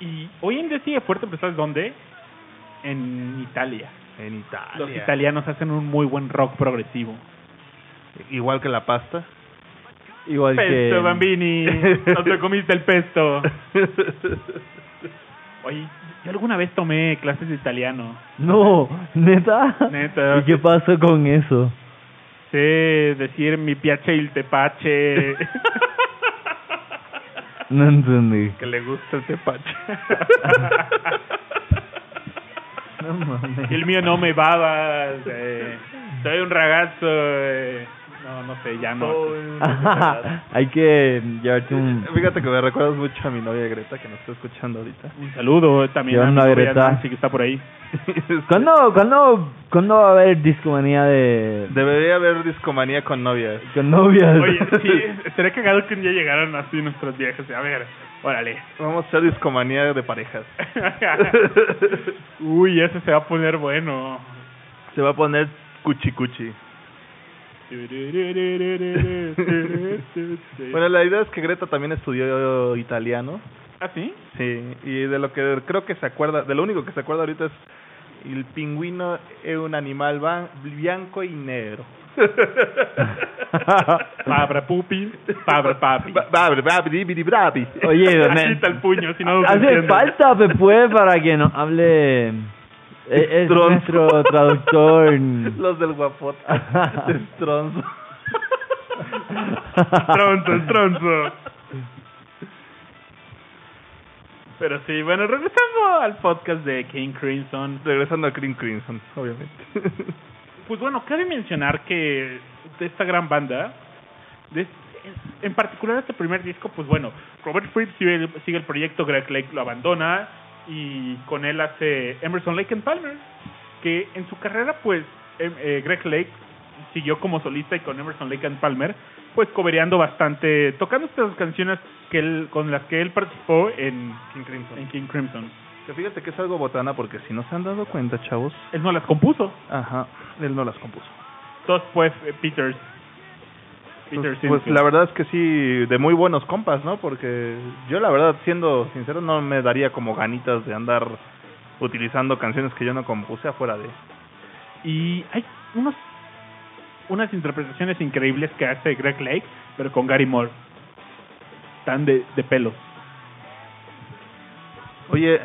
Y hoy en día sigue fuerte, pero ¿sabes dónde? En Italia. En Italia. Los italianos hacen un muy buen rock progresivo. Igual que la pasta. Igual Pesto, que... bambini. No te comiste el pesto. Oye, yo alguna vez tomé clases de italiano. No, neta. Neta. ¿Y qué pasó con eso? Sé decir mi piace il tepache. No entendí. que le gusta el tepache. No mames. Il mio nome babas. Eh, soy un ragazzo. eh, no, no sé, ya no. Hay que llevarte un... Fíjate que me recuerdas mucho a mi novia Greta que nos está escuchando ahorita. Un saludo también Yo a mi no, novia Greta. Nancy que está por ahí. ¿Cuándo, cuándo, ¿Cuándo va a haber discomanía de... Debería haber discomanía con novias. con novias? Oye, sí, estaría cagado que un día llegaran así nuestros viajes. A ver, órale. Vamos a hacer discomanía de parejas. Uy, ese se va a poner bueno. Se va a poner cuchi cuchi. Bueno, la idea es que Greta también estudió italiano. ¿Ah, sí? Sí, y de lo que creo que se acuerda, de lo único que se acuerda ahorita es el pingüino es un animal blanco y negro. Pabra pupi, pabra papi. Bravi, bravi, bravi. Oye, Quita el puño, si no hace falta, pues, para que nos hable... Es, nuestro traductor. Los del guapote. Stronzo. Tronzo, el tronzo. Pero sí, bueno, regresando al podcast de King Crimson. Regresando a Cream Crimson, obviamente. Pues bueno, cabe mencionar que de esta gran banda, de- en particular este primer disco, pues bueno, Robert Fripp sigue, el- sigue el proyecto, Greg Lake lo abandona y con él hace Emerson Lake and Palmer, que en su carrera pues em- eh, Greg Lake siguió como solista y con Emerson Lake and Palmer pues cobereando bastante, tocando estas canciones que él, con las que él participó en, King Crimson. en King Crimson. Que fíjate que es algo botana porque si no se han dado cuenta, chavos. Él no las compuso, Ajá, él no las compuso. todos pues eh, Peters. Peter Pues, pues la verdad es que sí, de muy buenos compas, ¿no? Porque yo la verdad, siendo sincero, no me daría como ganitas de andar utilizando canciones que yo no compuse afuera de... Y hay unos unas interpretaciones increíbles que hace Greg Lake, pero con Gary Moore. Tan de, de pelos. Oye,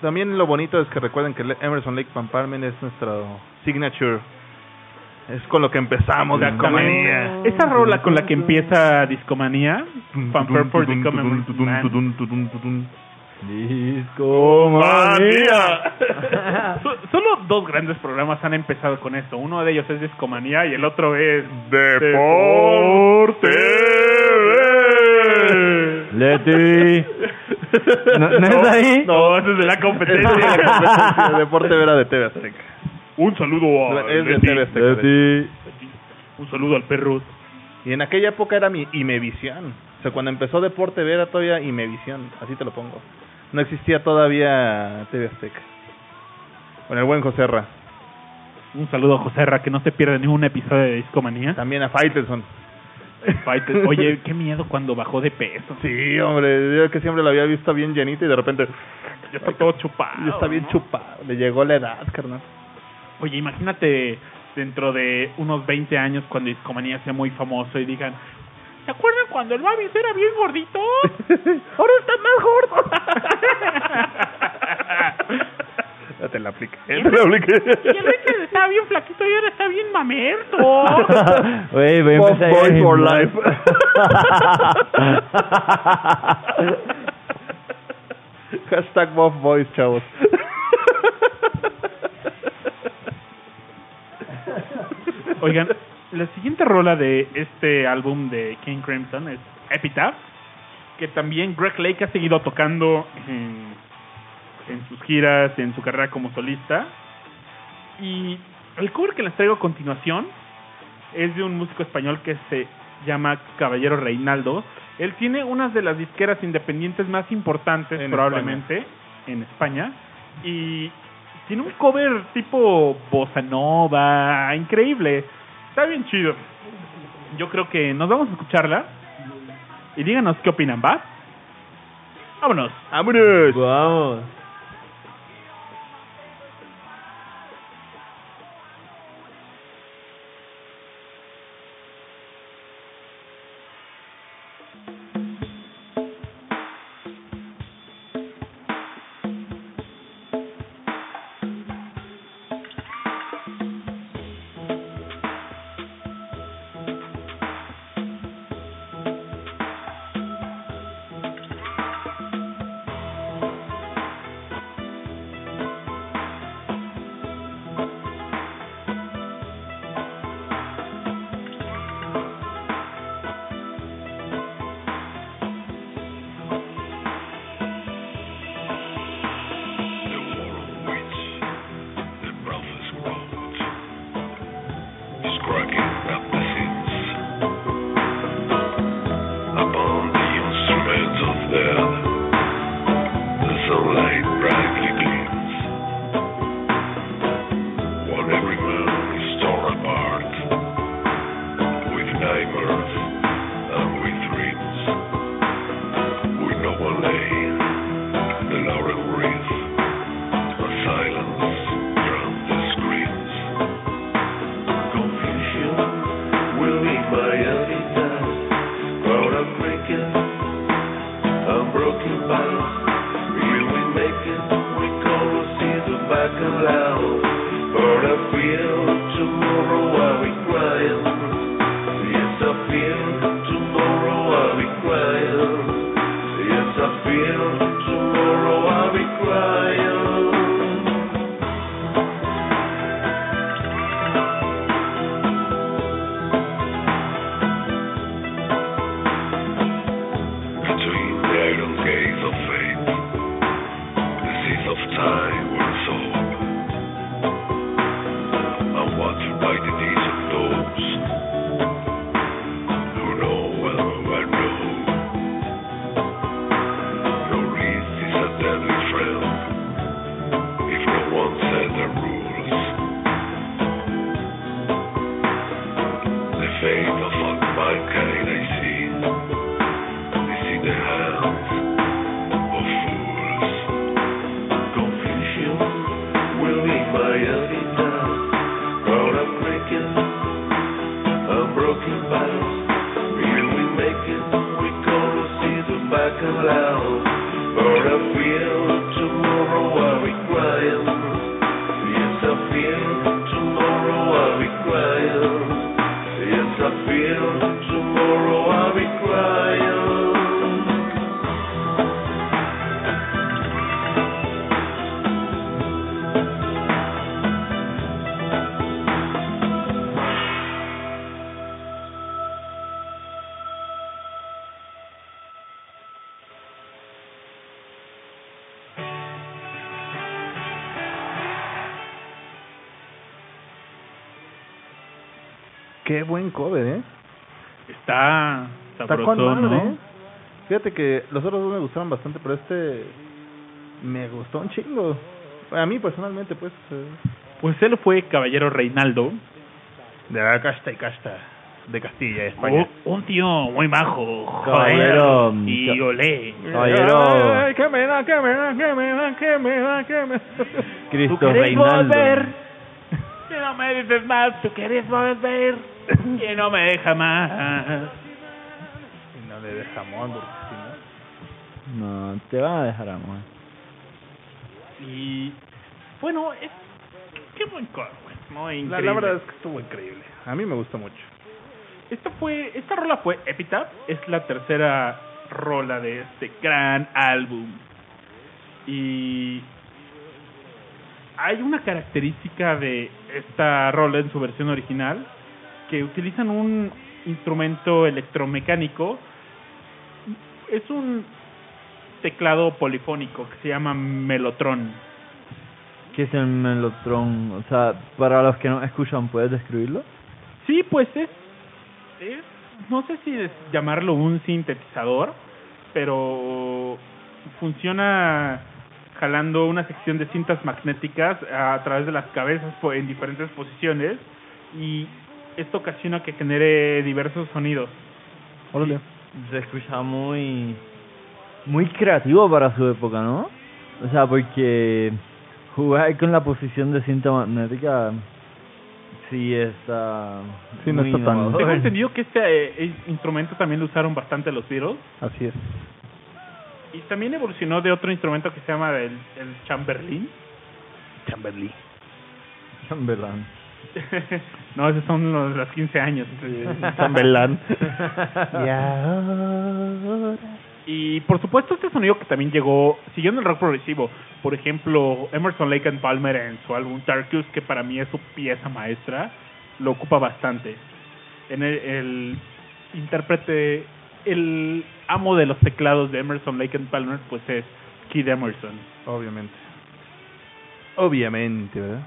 también lo bonito es que recuerden que Emerson Lake Van Palmen es nuestro signature. Es con lo que empezamos Discomanía. Esa rola con la que empieza Discomanía, Fanfare for the Common Man. Discomanía. So- Solo dos grandes programas han empezado con esto. Uno de ellos es Discomanía y el otro es Deporte. Leti. ¿No, ¿no es ahí? No, ese es de la competencia. Deporte Vera de TV Azteca. Un saludo a Es de Leti. TV Azteca. de hecho. Leti. Un saludo al perro. Y en aquella época era mi Imevisión. O sea, cuando empezó Deporte Vera todavía Imevisión, así te lo pongo. No existía todavía TV Azteca. Con el buen Joserra. Un saludo a José Ra, que no se pierde ningún episodio de Discomanía. También a Faitelson. Fighter. Oye, qué miedo cuando bajó de peso. Sí, hombre, yo que siempre lo había visto bien llenito y de repente Ya está todo chupado. ya está bien ¿no? chupado. Le llegó la edad, carnal. Oye, imagínate dentro de unos 20 años cuando Discomanía sea muy famoso y digan, ¿se acuerdan cuando el Babis era bien gordito? Ahora está más gordo. Ya te la apliqué. Y Ya te la apliqué. y el Richard estaba bien flaquito y ahora está bien mamerto. Empezar a ir Boy for gimnasio. Hashtag Bob Boys, chavos. Oigan, la siguiente rola de este álbum de King Crimson es Epitaph, que también Greg Lake ha seguido tocando en, en sus giras, en su carrera como solista. Y el cover que les traigo a continuación es de un músico español que se llama Caballero Reinaldo. Él tiene unas de las disqueras independientes más importantes En probablemente en España y tiene un cover tipo bossa nova, increíble. Está bien chido. Yo creo que nos vamos a escucharla. y díganos qué opinan, ¿va? Vámonos. ¡Vámonos! Vamos. Qué buen cover, ¿eh? Está Está sabroso, con madre, ¿no? ¿eh? Fíjate que los otros dos me gustaron bastante, pero este me gustó un chingo. A mí personalmente, pues. eh, Pues él fue Caballero Reinaldo, de la casta y casta de Castilla, España. un, un tío muy bajo, Caballero, y olé. Caballero. Ay, que me da, que me da, que me da, que me da, que me da. Cristo ¿Tú quieres Reinaldo. volver? Me dices más, tú quieres volver y no me deja más. Y no le de jamón, porque si no. No, te van a dejar amor. Y bueno, es qué buen cover, güey, muy La, increíble. la verdad es que estuvo increíble. A mí me gustó mucho. Esta fue, esta rola fue Epitaph, es la tercera rola de este gran álbum. Y hay una característica de esta rola en su versión original que utilizan un instrumento electromecánico. Es un teclado polifónico que se llama melotron. ¿Qué es el melotron? O sea, para los que no escuchan, ¿puedes describirlo? Sí, pues es, es no sé si es llamarlo un sintetizador, pero funciona jalando una sección de cintas magnéticas a través de las cabezas po- en diferentes posiciones y esto ocasiona que genere diversos sonidos. Órale. se escuchaba muy muy creativo para su época, ¿no? O sea, porque jugar con la posición de cinta magnética sí está Sí, no muy está tan- innovador. Tengo entendido que este eh, instrumento también lo usaron bastante los Beatles. Así es. Y también evolucionó de otro instrumento que se llama el, el Chamberlin. Chamberlain. Chamberlain. no, esos son los, los 15 años. Chambelán. Y por supuesto este sonido que también llegó siguiendo el rock progresivo. Por ejemplo, Emerson Lake and Palmer en su álbum Tarkus, que para mí es su pieza maestra, lo ocupa bastante. En el, el intérprete, el amo de los teclados de Emerson Lake and Palmer, pues es Kid Emerson. Obviamente. Obviamente, ¿verdad?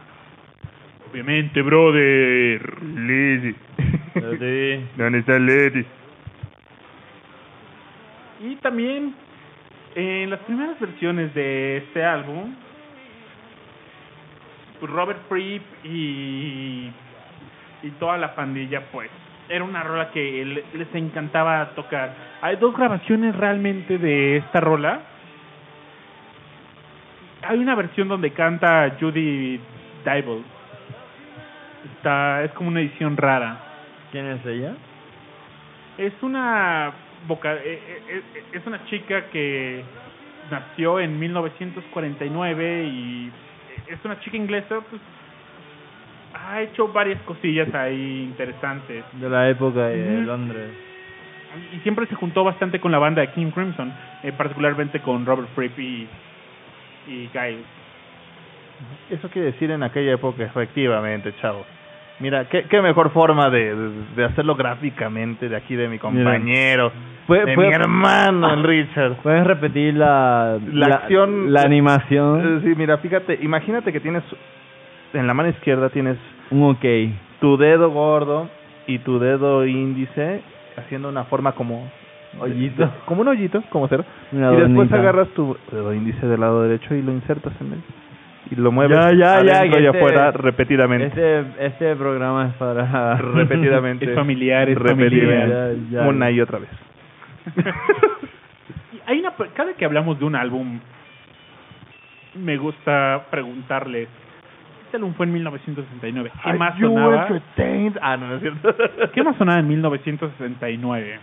Obviamente, brother. Lady. ¿Dónde está Lady? Y también en las primeras versiones de este álbum, Robert Fripp y, y toda la pandilla, pues, era una rola que le- les encantaba tocar. Hay dos grabaciones realmente de esta rola. Hay una versión donde canta Judy Dybel. Está, es como una edición rara. ¿Quién es ella? Es una eh, eh, eh, es una chica que nació en 1949 y es una chica inglesa, pues ha hecho varias cosillas ahí interesantes De la época de. Londres. y siempre se juntó bastante con la banda de King Crimson, eh, particularmente con Robert Fripp y, y Giles. Eso quiere decir en aquella época, efectivamente, chavo. Mira, qué, qué mejor forma de, de, de hacerlo gráficamente de aquí de mi compañero, Fue- de fue- mi hermano, el Richard. ¿Puedes repetir la, La acción- la Eh, animación? Sí, mira, fíjate, imagínate que tienes en la mano izquierda tienes Un ok. tu dedo gordo y tu dedo índice haciendo una forma como Hoyito. como un hoyito, como cero. Una y después donita. agarras tu dedo índice del lado derecho y lo insertas en él y lo mueves Ya, ya, ya, que y este- afuera repetidamente. Este, este programa es para... repetidamente. Es familiar, es familiar. Ya, ya. Una y otra vez. Hay una cada que hablamos de un álbum me gusta preguntarles álbum fue en 1969 ¿qué más Are sonaba? Ah, no, no es cierto. ¿qué más sonaba en 1969?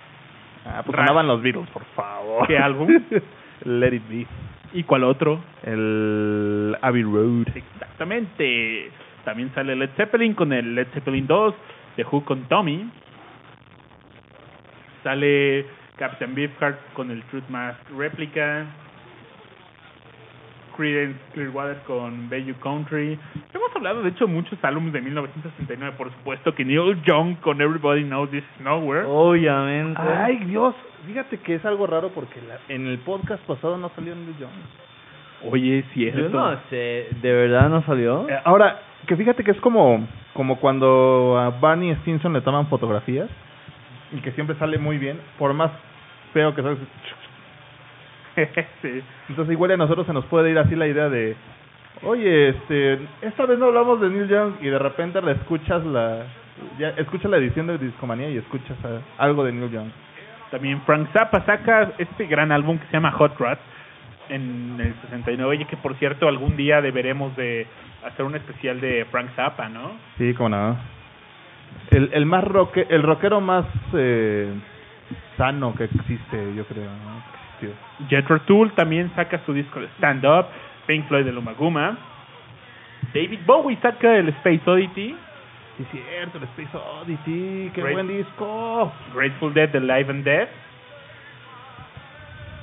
Ah, pues sonaban los Beatles, por favor. ¿Qué álbum? Let It Be. ¿y cuál otro? El Abbey Road. exactamente también sale Led Zeppelin con el Led Zeppelin 2 de Who con Tommy sale Captain Beefheart con el Truth Mask Replica Creedence Clearwater con Bayou Country. Hemos hablado, de hecho, muchos álbumes de 1969. Por supuesto que Neil Young con Everybody Knows This Is Nowhere. Obviamente. Ay, Dios. Fíjate que es algo raro porque la- en el podcast pasado no salió Neil Young. Oye, es cierto. Yo no sé, ¿de verdad no salió? Eh, ahora, que fíjate que es como, como cuando a Barney Stinson le toman fotografías y que siempre sale muy bien, por más feo que salga. sí. Entonces igual a nosotros se nos puede ir así la idea de, oye, este, esta vez no hablamos de Neil Young y de repente la escuchas la, ya escuchas la edición de Discomanía y escuchas a- algo de Neil Young. También Frank Zappa saca este gran álbum que se llama Hot Rod en el 69 y que por cierto algún día deberemos de hacer un especial de Frank Zappa, ¿no? Sí, como no. El, el más roque, el rockero más eh, sano que existe, yo creo, ¿no? Existió. Jethro Tull también saca su disco de Stand Up, Pink Floyd de Lumaguma. David Bowie saca el Space Oddity, Sí, cierto, el Space Oddity, qué Great. buen disco. Grateful Dead de Live and Dead.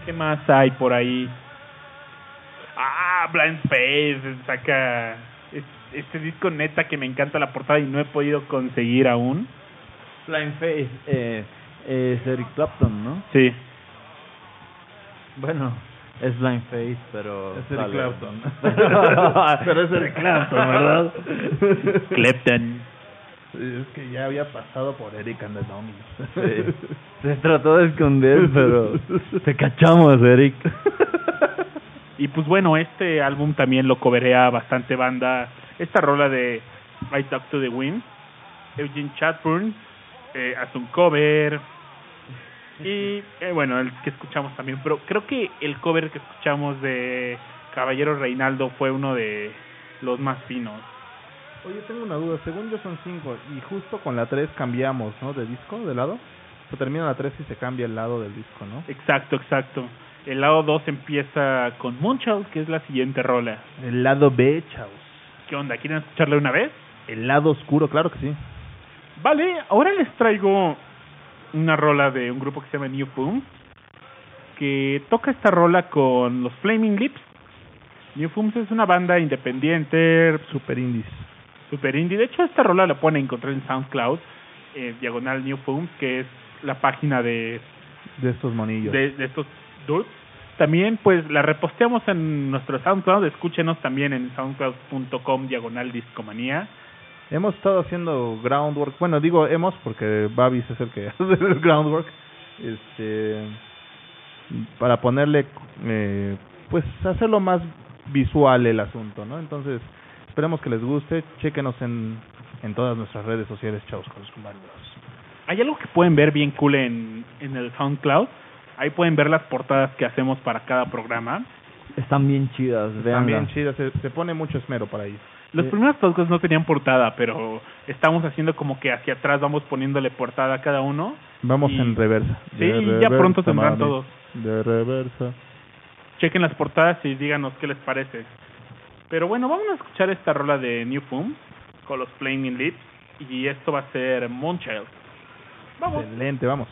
¿Qué más hay por ahí? Ah, Blind Faith saca es- este disco neta que me encanta la portada y no he podido conseguir aún. Blind Face eh, es Eric Clapton, ¿no? Sí. Bueno, es Blind Face, pero... Es Eric. Clapton. Pero es Eric Clapton, ¿verdad? Clapton. Es que ya había pasado por Eric and the Dominos. Sí. Se trató de esconder, pero te cachamos, Eric. Y pues bueno, este álbum también lo coverea bastante banda. Esta rola de I Talk to the Wind, Eugene Chatburn, eh, hace un cover. Y eh, bueno, el que escuchamos también, pero creo que el cover que escuchamos de Caballero Reinaldo fue uno de los más finos. Oye, tengo una duda. Según yo son cinco. Y justo con la 3 cambiamos, ¿no? De disco, de lado. Se termina la 3 y se cambia el lado del disco, ¿no? Exacto, exacto. El lado 2 empieza con Moonchild, que es la siguiente rola. El lado B, chavos. ¿Qué onda? ¿Quieren escucharle una vez? El lado oscuro, claro que sí. Vale, ahora les traigo una rola de un grupo que se llama New Foom, que toca esta rola con los Flaming Lips. New Fooms es una banda independiente, Super indies. super indie. De hecho, esta rola la pueden encontrar en SoundCloud, eh, diagonal New Fooms, que es la página de, De estos monillos. de, de estos dudes. También, pues, la reposteamos en nuestro SoundCloud. Escúchenos también en soundcloud.com, diagonal discomanía. Hemos estado haciendo groundwork. Bueno, digo hemos porque Babis es el que hace el groundwork. Este. Para ponerle. Eh, pues hacerlo más visual el asunto, ¿no? Entonces, esperemos que les guste. Chéquenos en, en todas nuestras redes sociales. Chavos. Hay algo que pueden ver bien cool en, en el SoundCloud. Ahí pueden ver las portadas que hacemos para cada programa. Están bien chidas, vean. También chida, se, se pone mucho esmero para ahí. Los Sí. primeros podcasts no tenían portada, pero estamos haciendo como que hacia atrás vamos poniéndole portada a cada uno. Vamos Y- en reversa. Sí, De ya reversa, pronto tendrán mami. todos. De reversa. Chequen las portadas y díganos qué les parece. Pero bueno, vamos a escuchar esta rola de New Foom con los Flaming Lips. Y esto va a ser Moonchild. Vamos. Excelente, vamos.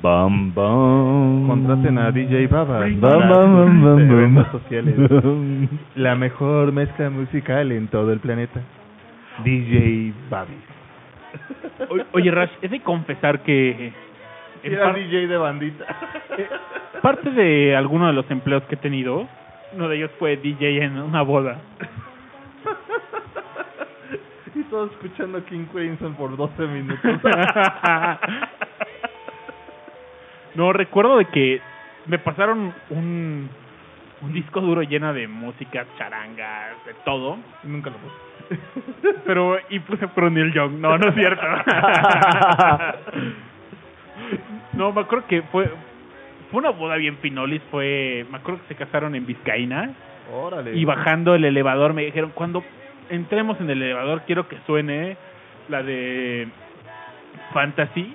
Bam, bam. Contraten a DJ Baba Bam, para bam, bam, bam, sociales. La mejor mezcla musical en todo el planeta. DJ Babi. Oye, Rash, he de confesar que en Era DJ de bandita. parte de alguno de los empleos que he tenido, uno de ellos fue DJ en una boda. y todos escuchando King Crimson por 12 minutos. no, recuerdo de que me pasaron un, un disco duro lleno de música, charangas, de todo. Y Nunca lo puse. Pero, y puse por Neil Young. No, no es cierto. no, me acuerdo que fue fue una boda bien pinolis. Fue, me acuerdo que se casaron en Vizcaína. Órale. Y bajando el elevador me dijeron, cuando entremos en el elevador quiero que suene la de Fantasy,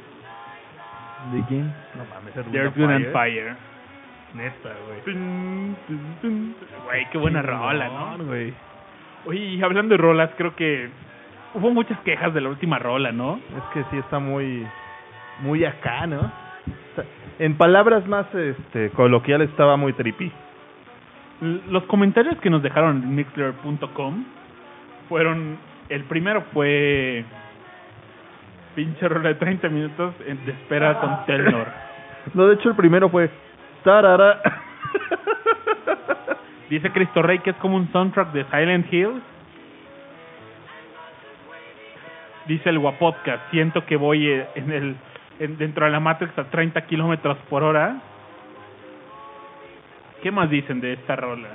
¿De quién? No mames, Earth, de Earth, Wind Wind and and Fire. Fire. Neta, güey. Güey, qué buena rola, ¿no? güey. Oye, y hablando de rolas, creo que hubo muchas quejas de la última rola, ¿no? Es que sí está muy muy acá, ¿no? En palabras más este coloquiales estaba muy trippy. Los comentarios que nos dejaron en mixler.com fueron, el primero fue pinche rola de 30 minutos de espera con Telnor. No, de hecho el primero fue tarara. Dice Cristo Rey que es como un soundtrack de Silent Hill. Dice el Guapodcast, siento que voy eh, en el en- dentro de la Matrix a 30 kilómetros por hora. ¿Qué más dicen de esta rola?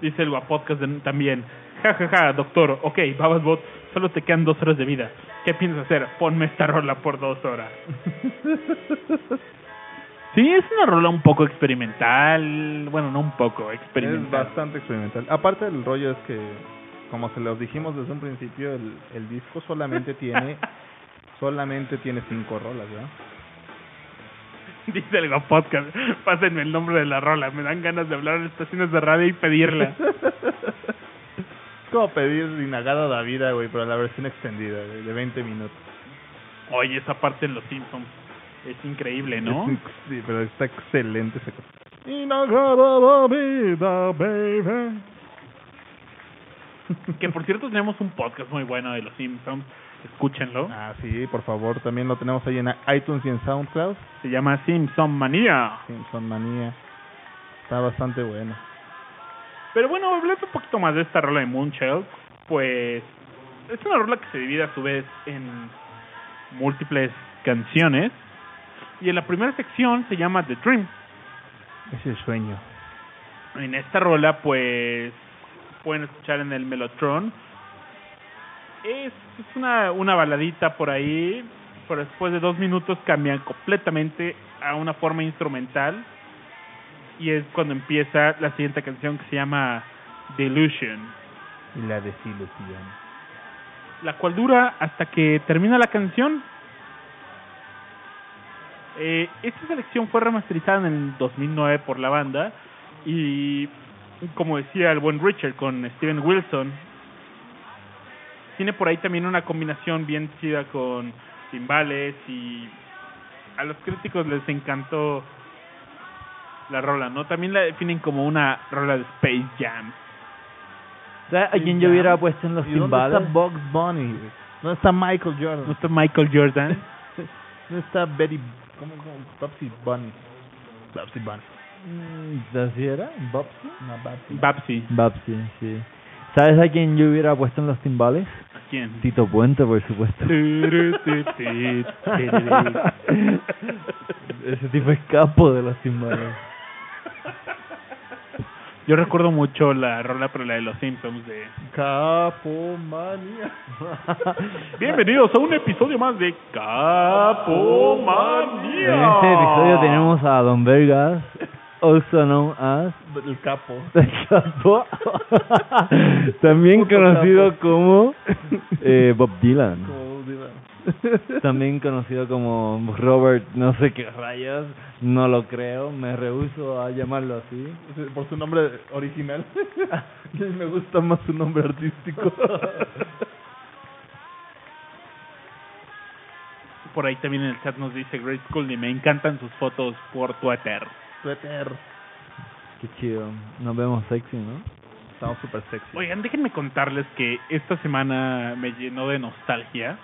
Dice el Guapodcast también. Ja, ja, ja, doctor. Ok, Babasbot, solo te quedan dos horas de vida. ¿Qué piensas hacer? Ponme esta rola por dos horas. Sí, es una rola un poco experimental. Bueno, no un poco, Es experimental. bastante experimental. Aparte el rollo es que como se los dijimos desde un principio, el, el disco solamente tiene solamente tiene cinco rolas, ¿verdad? Dice el podcast, pásenme el nombre de la rola, me dan ganas de hablar en estaciones de radio y pedirla. Es como pedir Inagada da vida, güey, pero la versión extendida, güey, de 20 minutos. Oye, esa parte en Los Simpsons es increíble, ¿no? Es- sí, pero está excelente ese cosa. Inagada da vida, baby. Que por cierto tenemos un podcast muy bueno de Los Simpsons, escúchenlo. Ah, sí, por favor, también lo tenemos ahí en iTunes y en SoundCloud. Se llama Simpson Manía. Simpson Manía. Está bastante bueno. Pero bueno, hablando un poquito más de esta rola de Moonshell, pues es una rola que se divide a su vez en múltiples canciones. Y en la primera sección se llama The Dream. Es el sueño. En esta rola, pues, pueden escuchar en el Melotron. Es, es una, una baladita por ahí, pero después de dos minutos cambian completamente a una forma instrumental. Y es cuando empieza la siguiente canción que se llama Delusion, Y la desilusión. la cual dura hasta que termina la canción. Eh, esta selección fue remasterizada en el 2009 por la banda y como decía el buen Richard con Steven Wilson tiene por ahí también una combinación bien chida con timbales y a los críticos les encantó la rola, ¿no? También la definen como una rola de Space Jam. ¿Sabes a quién yo hubiera puesto en los ¿Y dónde está timbales? Bugs Bunny? ¿Dónde está Michael ¿No Jordan? está Michael Jordan? ¿Dónde está Betty? ¿Cómo, cómo? Babsy Bunny. Babsy Bunny. Mm, ¿Así era? ¿Bobsy? No, Babsy. Babsy. Babsy, sí. ¿Sabes a quién yo hubiera puesto en los timbales? ¿A quién? Tito Puente, por supuesto. Ese tipo es capo de los timbales. Yo recuerdo mucho la rola, pero la de los Simpsons de... Capomanía. Bienvenidos a un episodio más de Capomanía. En este episodio tenemos a Don Vergas, also known as El capo. el Capo, también Puto conocido capo. como eh, Bob Dylan. Como Dylan. también conocido como Robert no sé qué rayas, no lo creo, me rehuso a llamarlo así. Sí, Por su nombre original. Me gusta más su nombre artístico. Por ahí también en el chat nos dice Great School y me encantan sus fotos por Twitter. Twitter. Qué chido, nos vemos sexy, ¿no? Estamos súper sexy. Oigan, déjenme contarles que esta semana me llenó de nostalgia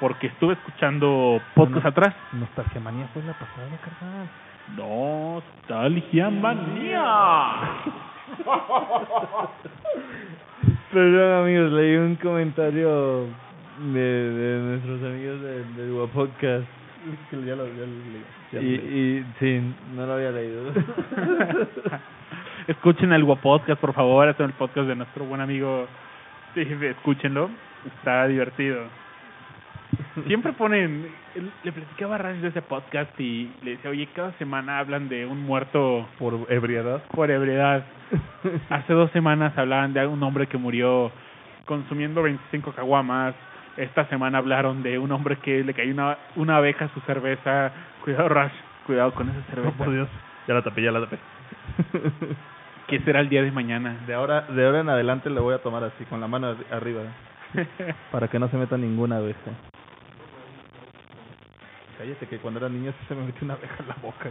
porque estuve escuchando podcast atrás. Nostalgia manía fue la pasada, carnal. Nostalgia manía. Perdón amigos, leí un comentario de, de nuestros amigos del, del Guapodcast ya lo, ya lo leí, ya y, lo y sí, no lo había leído. Escuchen el Podcast, por favor. Este es el podcast de nuestro buen amigo. Sí, escúchenlo. Está divertido. Siempre ponen. Le platicaba a Raj de ese podcast y le decía, oye, cada semana hablan de un muerto Por ebriedad. por ebriedad. Hace dos semanas hablaban de un hombre que murió consumiendo 25 caguamas. Esta semana hablaron de un hombre que le cayó una, una abeja a su cerveza. Cuidado, Rash. Cuidado con esa cerveza. Oh, por Dios. Ya la tapé, ya la tapé. ¿Qué será el día de mañana? De ahora, de ahora en adelante le voy a tomar así, con la mano arri- arriba. Para que no se meta ninguna abeja. Cállate que cuando era niño se me metió una abeja en la boca.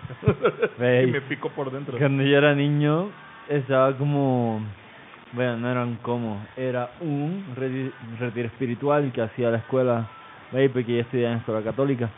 Y me picó por dentro. Cuando yo era niño, estaba como. Bueno, no eran como. Era un reti- retiro espiritual que hacía la escuela. Porque yo estudiaba en escuela católica.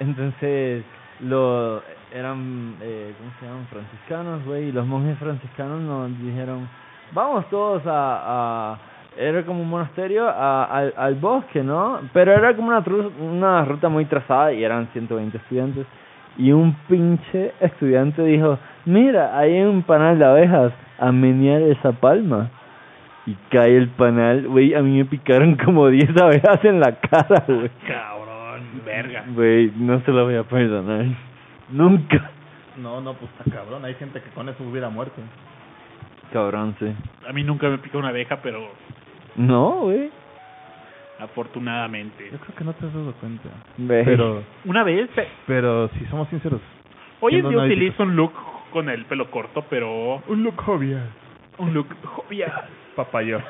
Entonces, lo eran. Eh, ¿Cómo se llaman? Franciscanos, güey. Y los monjes franciscanos nos dijeron: Vamos todos a. a era como un monasterio a, al, al bosque, ¿no? Pero era como una, tru- una ruta muy trazada y eran 120 estudiantes. Y un pinche estudiante dijo, mira, hay un panal de abejas, a menear esa palma. Y cae el panal, güey, a mí me picaron como 10 abejas en la cara, güey. Cabrón, verga. Güey, no se lo voy a perdonar. Nunca. No, no, pues está cabrón. Hay gente que con eso hubiera muerto. Cabrón, sí. A mí nunca me picó una abeja, pero No, güey. Afortunadamente. Yo creo que no te has dado cuenta. Pero, Una vez, pero si somos sinceros. hoy en siendo día analíticos. utilizo un look con el pelo corto, pero Un look jovial. un look jovial. Papayo.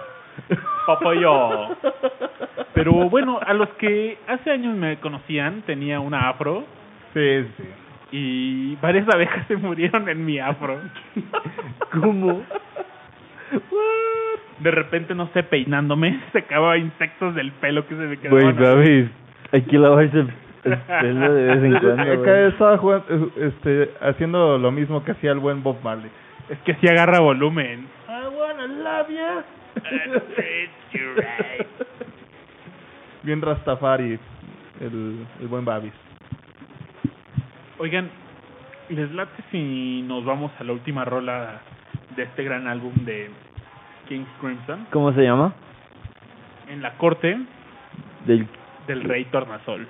Papayo. Pero bueno, a los que hace años me conocían, tenía una afro Sí, sí. y varias abejas se murieron en mi afro. ¿Cómo? De repente, no sé, peinándome, sacaba insectos del pelo que se me Güey, quedaban. babis, hay que lavarse el el pelo de vez en cuando, Acá güey. estaba jugando, este, haciendo lo mismo que hacía el buen Bob Marley. Es que así agarra volumen. I wanna love you. Bien Rastafari, el, el buen Babis. Oigan, ¿les late si nos vamos a la última rola de este gran álbum de King Crimson? ¿Cómo se llama? En la corte Del del rey Tornasol.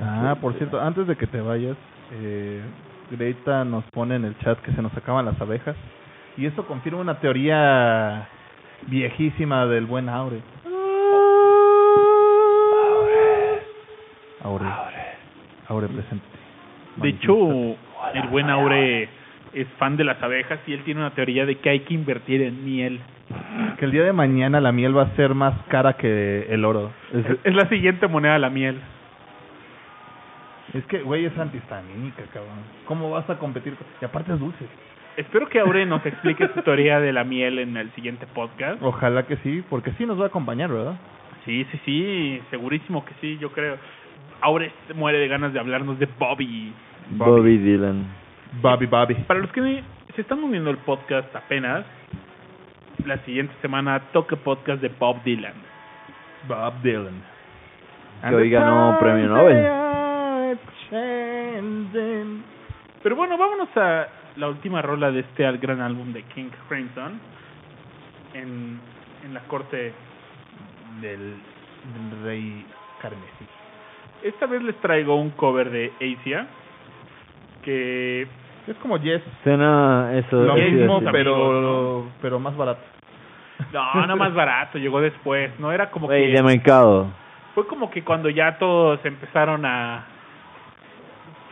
Ah, por cierto, antes de que te vayas, eh, Greta nos pone en el chat que se nos acaban las abejas. Y eso confirma una teoría viejísima del buen Aure. Aure. Aure presente. De hecho, el buen Aure es fan de las abejas y él tiene una teoría de que hay que invertir en miel. que el día de mañana la miel va a ser más cara que el oro. Es, es la siguiente moneda, la miel. Es que, güey, es antihistamínica, cabrón. ¿Cómo vas a competir? con- Y aparte es dulce. Espero que Aure nos explique su teoría de la miel en el siguiente podcast. Ojalá que sí, porque sí nos va a acompañar, ¿verdad? Sí, sí, sí, segurísimo que sí, yo creo. Aure muere de ganas de hablarnos de Bobby. Bobby Dylan. Bobby, Bobby. Para los que se están uniendo al podcast apenas, la siguiente semana toca podcast de Bob Dylan. Bob Dylan. Que hoy ganó premio Nobel. Pero bueno, vámonos a la última rola de este al gran álbum de King Crimson en, en la corte. Del, del rey carmesí. Esta vez les traigo un cover de Asia que Es como Yes. Suena eso. Lo Yes, mismo, amigos, pero, pero más barato. no, no más barato, llegó después, no era como que de mercado. fue como que cuando ya todos empezaron a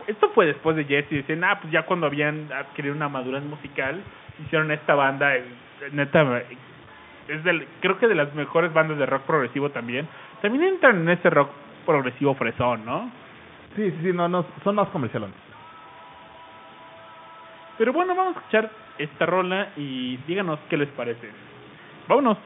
esto fue después de Jesse dicen ah pues ya cuando habían adquirido una madurez musical hicieron esta banda neta es del creo que de las mejores bandas de rock progresivo también también entran en ese rock progresivo fresón no Sí, sí, sí, no, no, son más comercialones. Pero bueno vamos a escuchar esta rola y díganos qué les parece. Vámonos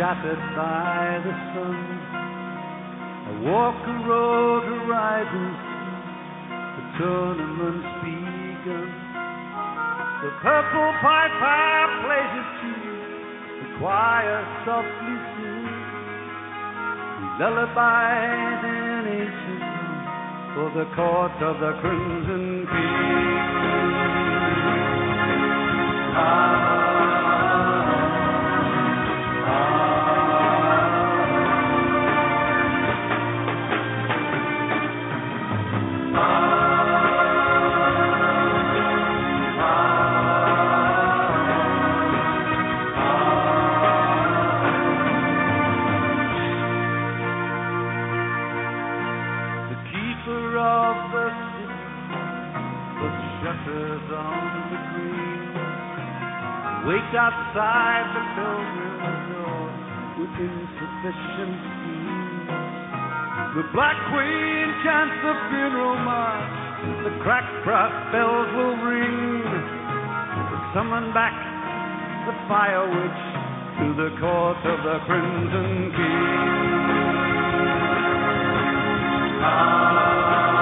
shattered by the sun. I walk a road horizons, the tournament's begun. The purple piper plays a tune, the choir softly sings. We lullabies in ancient for the court of the crimson king. The ah, outside the pilgrim's door with insufficient steam. The Black Queen chants the funeral march. The cracked brass bells will ring. Summon back the fire witch to the court of the Crimson King. From ah.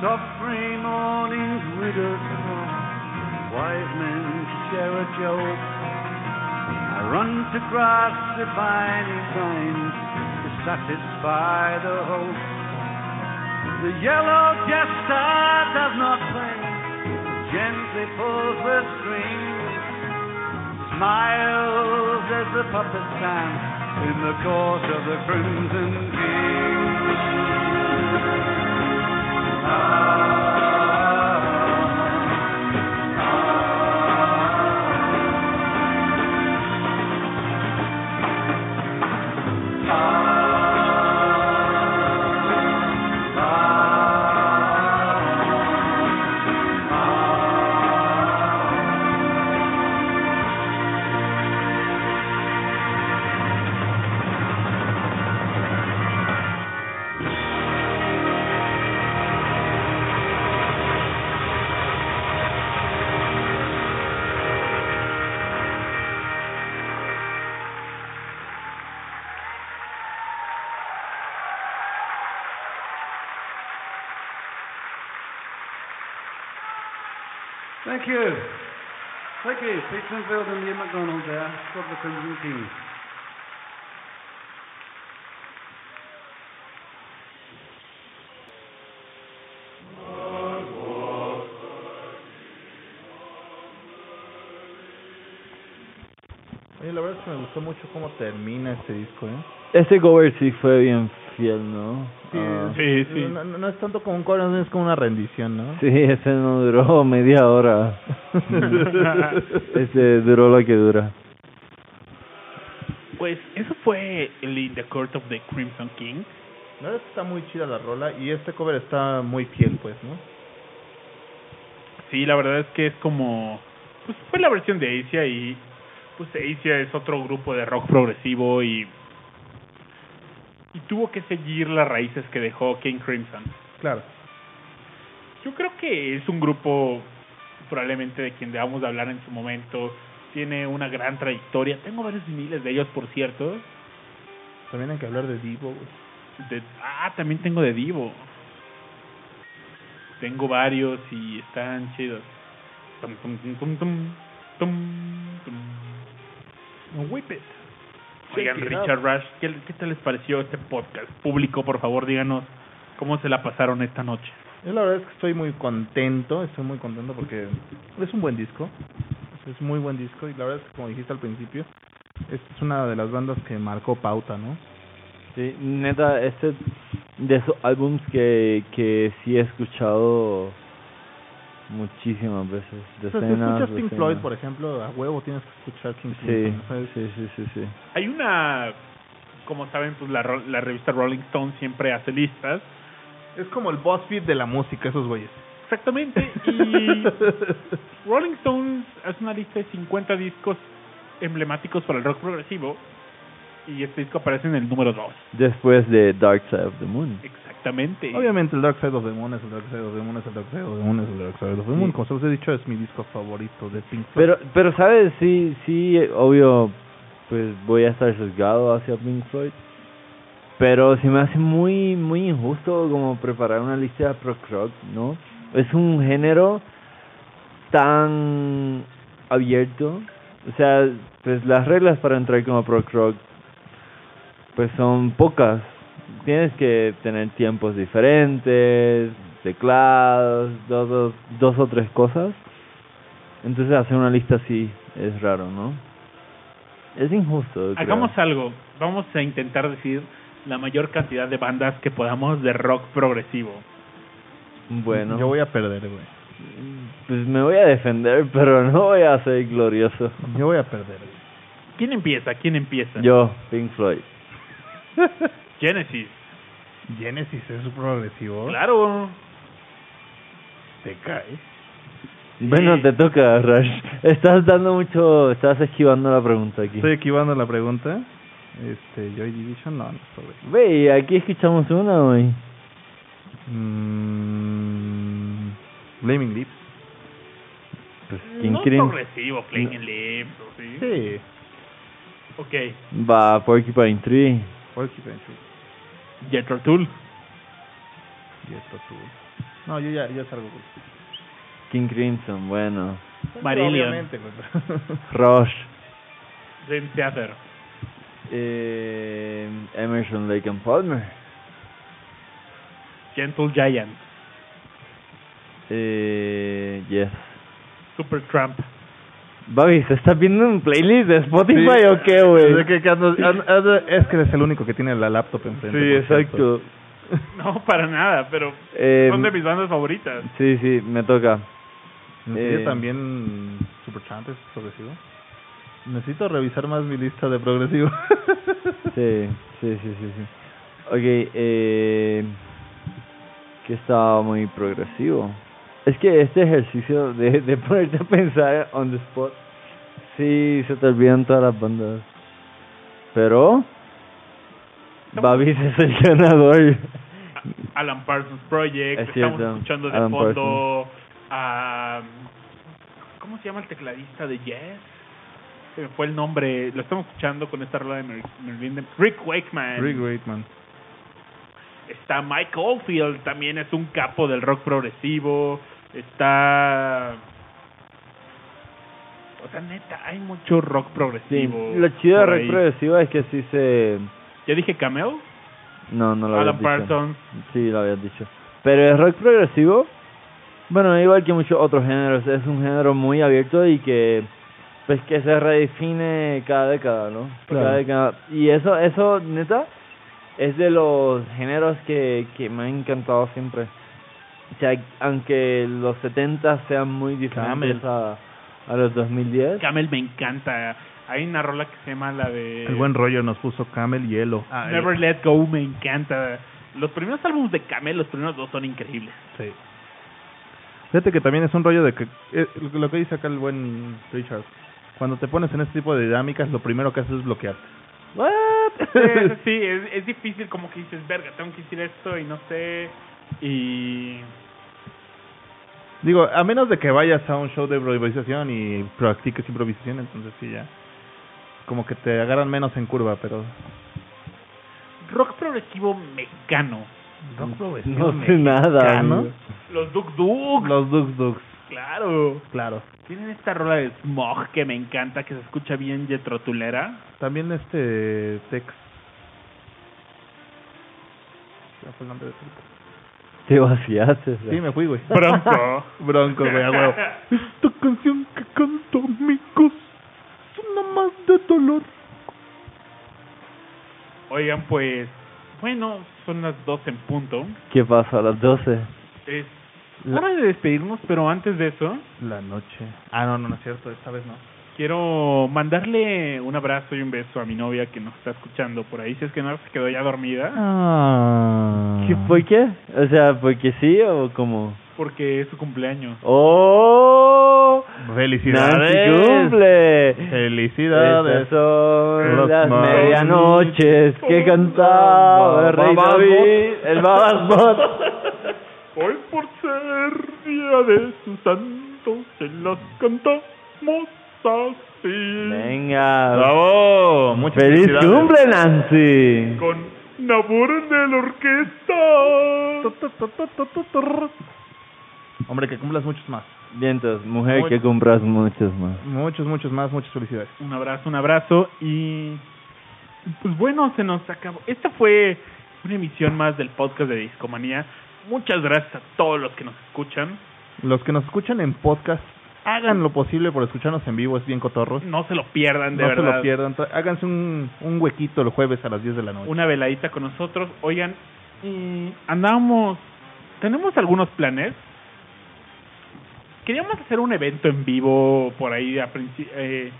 Suffering morning's widow's cry, wise men share a joke. I run to grasp divine signs to satisfy the hope. The yellow jester does not play, gently pulls the strings, smiles as the puppet stands in the court of the Crimson King. Amen. You. Thank you, Pete Sinfield and Ian MacDonald there, of the Crimson King. Oye, la verdad es que me gustó mucho cómo termina este disco, ¿eh? Este cover sí fue bien fiel, ¿no? Ah, Sí, sí. No, no- no es tanto como un cover, es como una rendición, ¿no? sí, ese no duró media hora. Este duró lo que dura. Pues eso fue el In the Court of the Crimson King. La verdad está muy chida la rola y este cover está muy fiel, pues, ¿no? Sí, la verdad es que es como... Pues fue la versión de Asia y... Pues Asia es otro grupo de rock progresivo y... Y tuvo que seguir las raíces que dejó King Crimson. Claro. Yo creo que es un grupo probablemente de quien debamos de hablar en su momento. Tiene una gran trayectoria. Tengo varios viniles de ellos, por cierto. También hay que hablar de Divo. De- ah, también tengo de Divo. Tengo varios y están chidos. Tum, tum, tum, tum, tum, tum. Whip it. Oigan, Richard up. Rush, ¿qué, ¿qué tal les pareció este podcast? Público, por favor, díganos cómo se la pasaron esta noche. Yo la verdad es que estoy muy contento, estoy muy contento porque es un buen disco. Es muy buen disco y la verdad es que como dijiste al principio, esta es una de las bandas que marcó pauta, ¿no? Sí, neta, este de esos álbums que, que sí he escuchado muchísimas veces. O sea, si Decenas, escuchas Pink decenas. Floyd, por ejemplo, a huevo tienes que escuchar King Sí, sí, sí, sí, sí. Hay una, como saben, pues la, ro- la revista Rolling Stone siempre hace listas. Es como el BuzzFeed de la música, esos güeyes. Exactamente. Y Rolling Stones hace una lista de 50 discos emblemáticos para el rock progresivo. Y este disco aparece en el número 2. Después de Dark Side of the Moon. Exactamente. Obviamente el Dark Side of the Moon es el Dark Side of the Moon, es el Dark Side of the Moon, es el Dark Side of the Moon. Sí. Como se los he dicho, es mi disco favorito de Pink Floyd. Pero, pero sabes, sí, sí, obvio, pues voy a estar sesgado hacia Pink Floyd. Pero se me hace muy, muy injusto como preparar una lista de prog rock, ¿no? Es un género tan abierto. O sea, pues las reglas para entrar como prog rock, pues son pocas. Tienes que tener tiempos diferentes, teclados, dos, dos, dos o tres cosas. Entonces hacer una lista así es raro, ¿no? Es injusto. creo. Hagamos algo. Vamos a intentar decir la mayor cantidad de bandas que podamos de rock progresivo. Bueno, Yo voy a perder, güey. pues me voy a defender, pero no voy a ser glorioso. Yo voy a perder, güey. ¿Quién empieza? ¿Quién empieza? Yo, Pink Floyd. Genesis. Genesis es progresivo. Claro. Te caes. Bueno, te toca, Rush. Estás dando mucho, estás esquivando la pregunta aquí. Estoy equivando la pregunta. Este, Joy Division, no, no progresivo. Ve, aquí escuchamos una hoy. Mm, Blaming Lips. Pues, ¿quién no creen? progresivo, Flaming Lips, ¿o ¿sí? Sí. Ok. Va, Porcupine Tree. Porcupine Tree. Jethro Tull. Esto tú. No, yo ya, ya salgo. King Crimson, bueno. Marillion. Obviamente, güey. Rush. Dream Theater. Eh, Emerson, Lake and Palmer. Gentle Giant. Eh, yes. Super Trump. Babi, ¿se está viendo un playlist de Spotify Sí. o qué, güey? Es que- que ando- ando- ando- es que eres el único que tiene la laptop enfrente. Sí, exacto. No, para nada, pero Eh, son de mis bandas favoritas. Sí, sí, me toca. Necesito Eh. también Supertramp es progresivo. Necesito revisar más mi lista de progresivo. Sí, sí, sí, sí, sí. Ok, eh, que estaba muy progresivo. Es que este ejercicio de, de ponerte a pensar on the spot, sí, se te olvidan todas las bandas. Pero, Babis es el ganador. Alan Parsons Project. Es Estamos cierto, escuchando de Alan fondo a. ¿Cómo se llama el tecladista de Yes? Se me fue el nombre. Lo estamos escuchando con esta rola de Mer- Merlin. Rick Wakeman. Rick Wakeman. Está Mike Oldfield, también es un capo del rock progresivo. Está O sea, neta, hay mucho rock Sí, progresivo. lo chido de rock ahí. progresivo es que sí se... Ya dije Camel, No, no lo Alan habías dicho. Parsons. Sí, lo habías dicho. Pero el rock progresivo, bueno, igual que muchos otros géneros, es un género muy abierto y que pues que se redefine cada década, ¿no? Claro. Cada década. Y eso, eso, neta, es de los géneros que, que me han encantado siempre. O sea, aunque los 70 sean muy diferentes Camel. a, a los 2010. Camel me encanta. Hay una rola que se llama la de El buen rollo nos puso Camel y Elo. Ah, Never Let Go, me encanta. Los primeros álbumes de Camel, los primeros dos son increíbles. Sí. Fíjate que también es un rollo de que eh, lo que dice acá el buen Richard. Cuando te pones en este tipo de dinámicas, lo primero que haces es bloquearte. ¿What? Sí, sí, es, es difícil como que dices, verga, tengo que decir esto y no sé. Y Digo, a menos de que vayas a un show de improvisación y practiques improvisación, entonces sí ya. Como que te agarran menos en curva, pero. rock progresivo mexicano. No sé nada. mexicano. amigo. Los Duk Duk, Los Dux Dux, claro. claro. Tienen esta rola de Smog que me encanta, que se escucha bien yetrotulera. También este Tex. ¿Cuál fue el nombre de? Te vaciaste. Sí, me fui, güey. Bronco. Bronco, güey, a huevo. Esta canción que canto, amigos, es una más de dolor. Oigan, pues, bueno, son las 12 en punto. ¿Qué pasa a las 12? Es La- hora de despedirnos, pero antes de eso, La noche. Ah, no, no, no es cierto, esta vez no. Quiero mandarle un abrazo y un beso a mi novia que nos está escuchando por ahí. Si es que no se quedó ya dormida, Ah. ¿Qué, ¿Por qué? O sea, ¿porque sí o como? porque es su cumpleaños. ¡Oh! Felicidades. ¡Nancy cumple! Felicidades. Estas son Las medianoches que cantaba el rey Babas David, el Babasbot. Hoy por ser día de sus santos, se las cantamos Venga. ¡Bravo! Muchas ¡Feliz felicidades. cumple, Nancy! Con Nabor de la orquesta. Hombre, que cumplas muchos más. Vientos, mujer que compras muchos más. Muchos, muchos más, muchas felicidades. Un abrazo, un abrazo y pues bueno, se nos acabó. Esta fue una emisión más del podcast de Discomanía. Muchas gracias a todos los que nos escuchan. Los que nos escuchan en podcast, hagan lo posible por escucharnos en vivo, es bien cotorros. No se lo pierdan, de no verdad. se lo pierdan. Háganse un, un huequito el jueves a las 10 de la noche. Una veladita con nosotros. Oigan, y andamos, tenemos algunos planes. Queríamos hacer un evento en vivo por ahí a, princi- eh,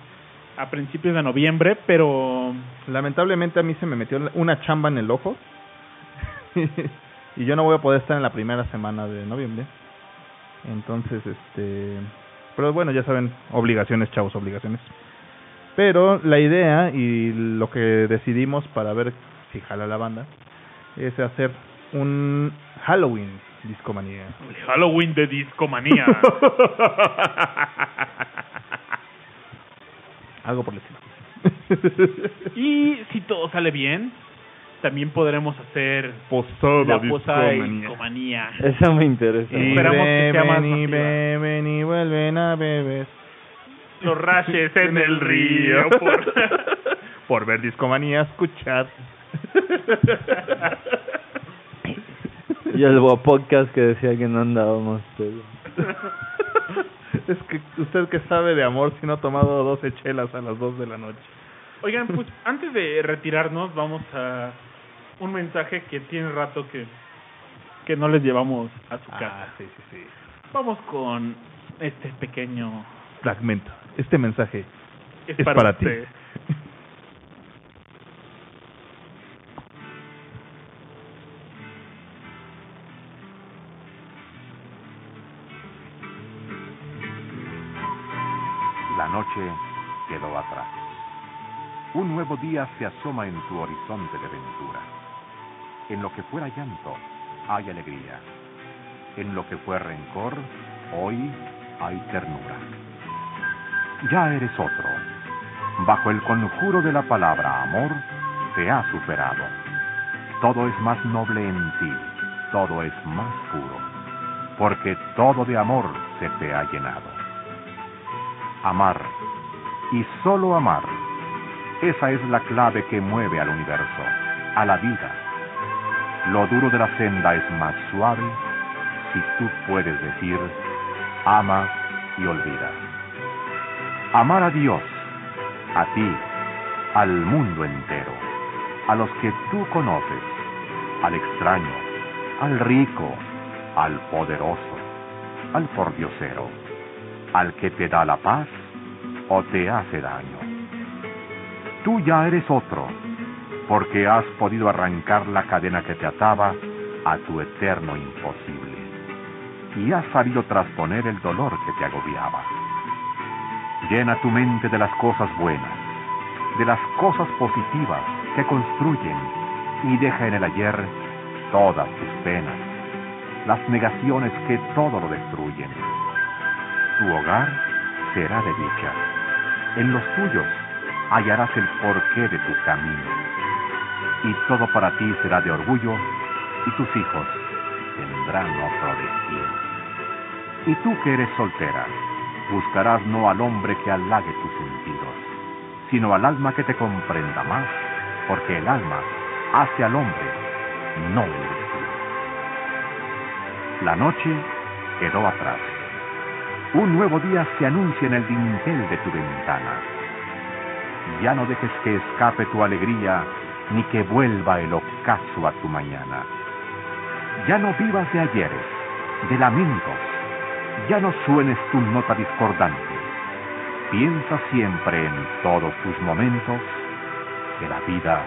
a principios de noviembre, pero Lamentablemente a mí se me metió una chamba en el ojo. y yo no voy a poder estar en la primera semana de noviembre. Entonces, este... Pero bueno, ya saben, obligaciones, chavos, obligaciones. Pero la idea y lo que decidimos para ver si jala la banda es hacer un Halloween discomanía. Halloween de Discomanía. Algo por el estilo. y si todo sale bien, también podremos hacer Posada la posada de Discomanía. Eso me interesa. Y Esperamos que sea más beben y beben y vuelven a beber. Los rashes en el río. Por... Por ver discomanía, escuchar. Y el podcast que decía que no andaba más pedo. es que usted que sabe de amor si no ha tomado 12 chelas a las 2 de la noche. Oigan, pues antes de retirarnos, vamos a un mensaje que tiene rato que, que no les llevamos a su casa. Ah, sí, sí, sí. Vamos con este pequeño. Fragmento. Este mensaje Es, Es para ti. La noche quedó atrás. Un nuevo día se asoma en tu horizonte de ventura. En lo que fuera llanto, hay alegría. En lo que fue rencor, hoy hay ternura. Ya eres otro. Bajo el conjuro de la palabra amor, te has superado. Todo es más noble en ti, todo es más puro, porque todo de amor se te ha llenado. Amar y solo amar. Esa es la clave que mueve al universo, a la vida. Lo duro de la senda es más suave si tú puedes decir, ama y olvida. Amar a Dios, a ti, al mundo entero, a los que tú conoces, al extraño, al rico, al poderoso, al pordiosero, al que te da la paz o te hace daño. Tú ya eres otro, porque has podido arrancar la cadena que te ataba a tu eterno imposible, y has sabido trasponer el dolor que te agobiaba. Llena tu mente de las cosas buenas, de las cosas positivas que construyen, y deja en el ayer todas tus penas, las negaciones que todo lo destruyen. Tu hogar será de dicha. En los tuyos hallarás el porqué de tu camino. Y todo para ti será de orgullo y tus hijos tendrán otro destino. Y tú que eres soltera, buscarás no al hombre que halague tus sentidos, sino al alma que te comprenda más, porque el alma hace al hombre, no el destino. La noche quedó atrás. Un nuevo día se anuncia en el dintel de tu ventana. Ya no dejes que escape tu alegría, ni que vuelva el ocaso a tu mañana. Ya no vivas de ayeres, de lamentos, ya no suenes tu nota discordante. Piensa siempre en todos tus momentos que la vida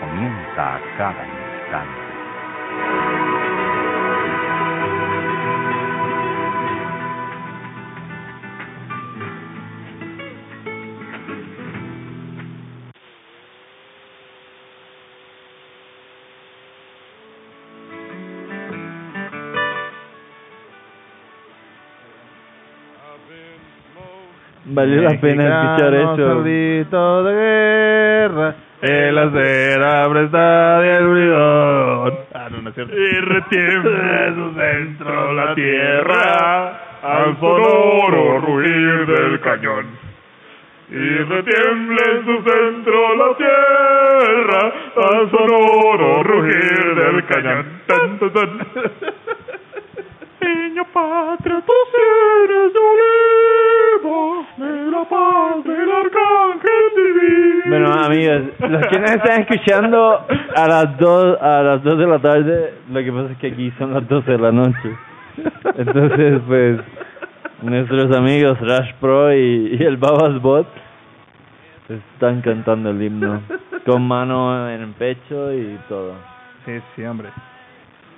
comienza a cada instante. Valió la pena escuchar eso. De guerra, el acera presta del bridón. Ah, no, no es cierto. Y retiemble en su centro la tierra al sonoro rugir del cañón. Y retiemble en su centro la tierra al sonoro rugir del cañón. Tan, tan, tan. Niño patria, tú eres Bueno, amigos, los que nos están escuchando a las 2 a las 2 de la tarde, lo que pasa es que aquí son las 12 de la noche. Entonces, pues nuestros amigos Rash Pro y, y el Babas Bot están cantando el himno con mano en el pecho y todo. Sí, sí, hombre.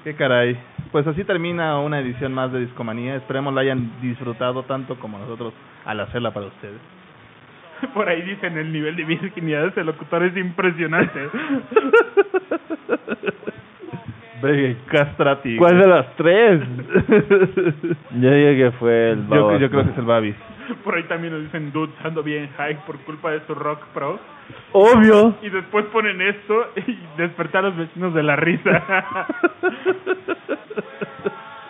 Qué caray. Pues así termina una edición más de Discomanía. Esperemos la hayan disfrutado tanto como nosotros al hacerla para ustedes. Por ahí dicen el nivel de virginidad de ese locutor es impresionante. Ve, Castrati. ¿Cuál de las tres? Yo digo que fue el Yo, Babas yo creo que es el Babis. Por ahí también nos dicen dude ando bien high por culpa de su rock pro. Obvio. Y después ponen esto y despertar a los vecinos de la risa.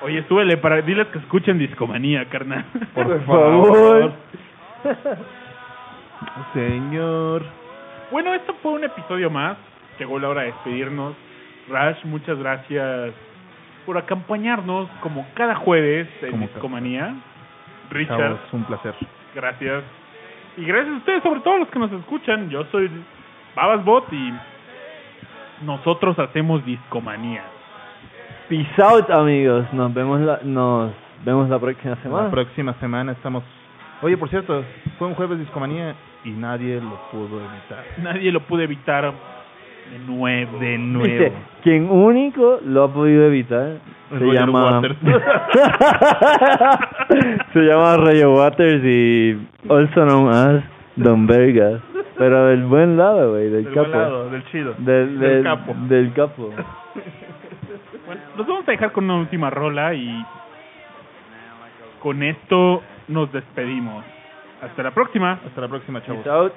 Oye, súbele para diles que escuchen discomanía, carnal. Por, Por favor. Señor. Bueno, esto fue un episodio más. Llegó la hora de despedirnos. Rash, muchas gracias por acompañarnos como cada jueves en Discomanía. Richard, Chavos, un placer. gracias. Y gracias a ustedes, sobre todo los que nos escuchan. Yo soy Babasbot y nosotros hacemos Discomanía. Peace out, amigos. Nos vemos la, nos vemos la próxima semana. La próxima semana estamos. Oye, por cierto, fue un jueves Discomanía y nadie lo pudo evitar. Nadie lo pudo evitar de nuevo. De Dice, nuevo. quien único lo ha podido evitar se Roger llama Waters. se llama Roger Waters y also known as Don Vergas, pero del buen lado, güey, del Del capo. buen lado, del chido. Del, Del del, capo. del capo. Bueno, los vamos a dejar con una última rola y con esto nos despedimos. Hasta la próxima. Hasta la próxima, chavos.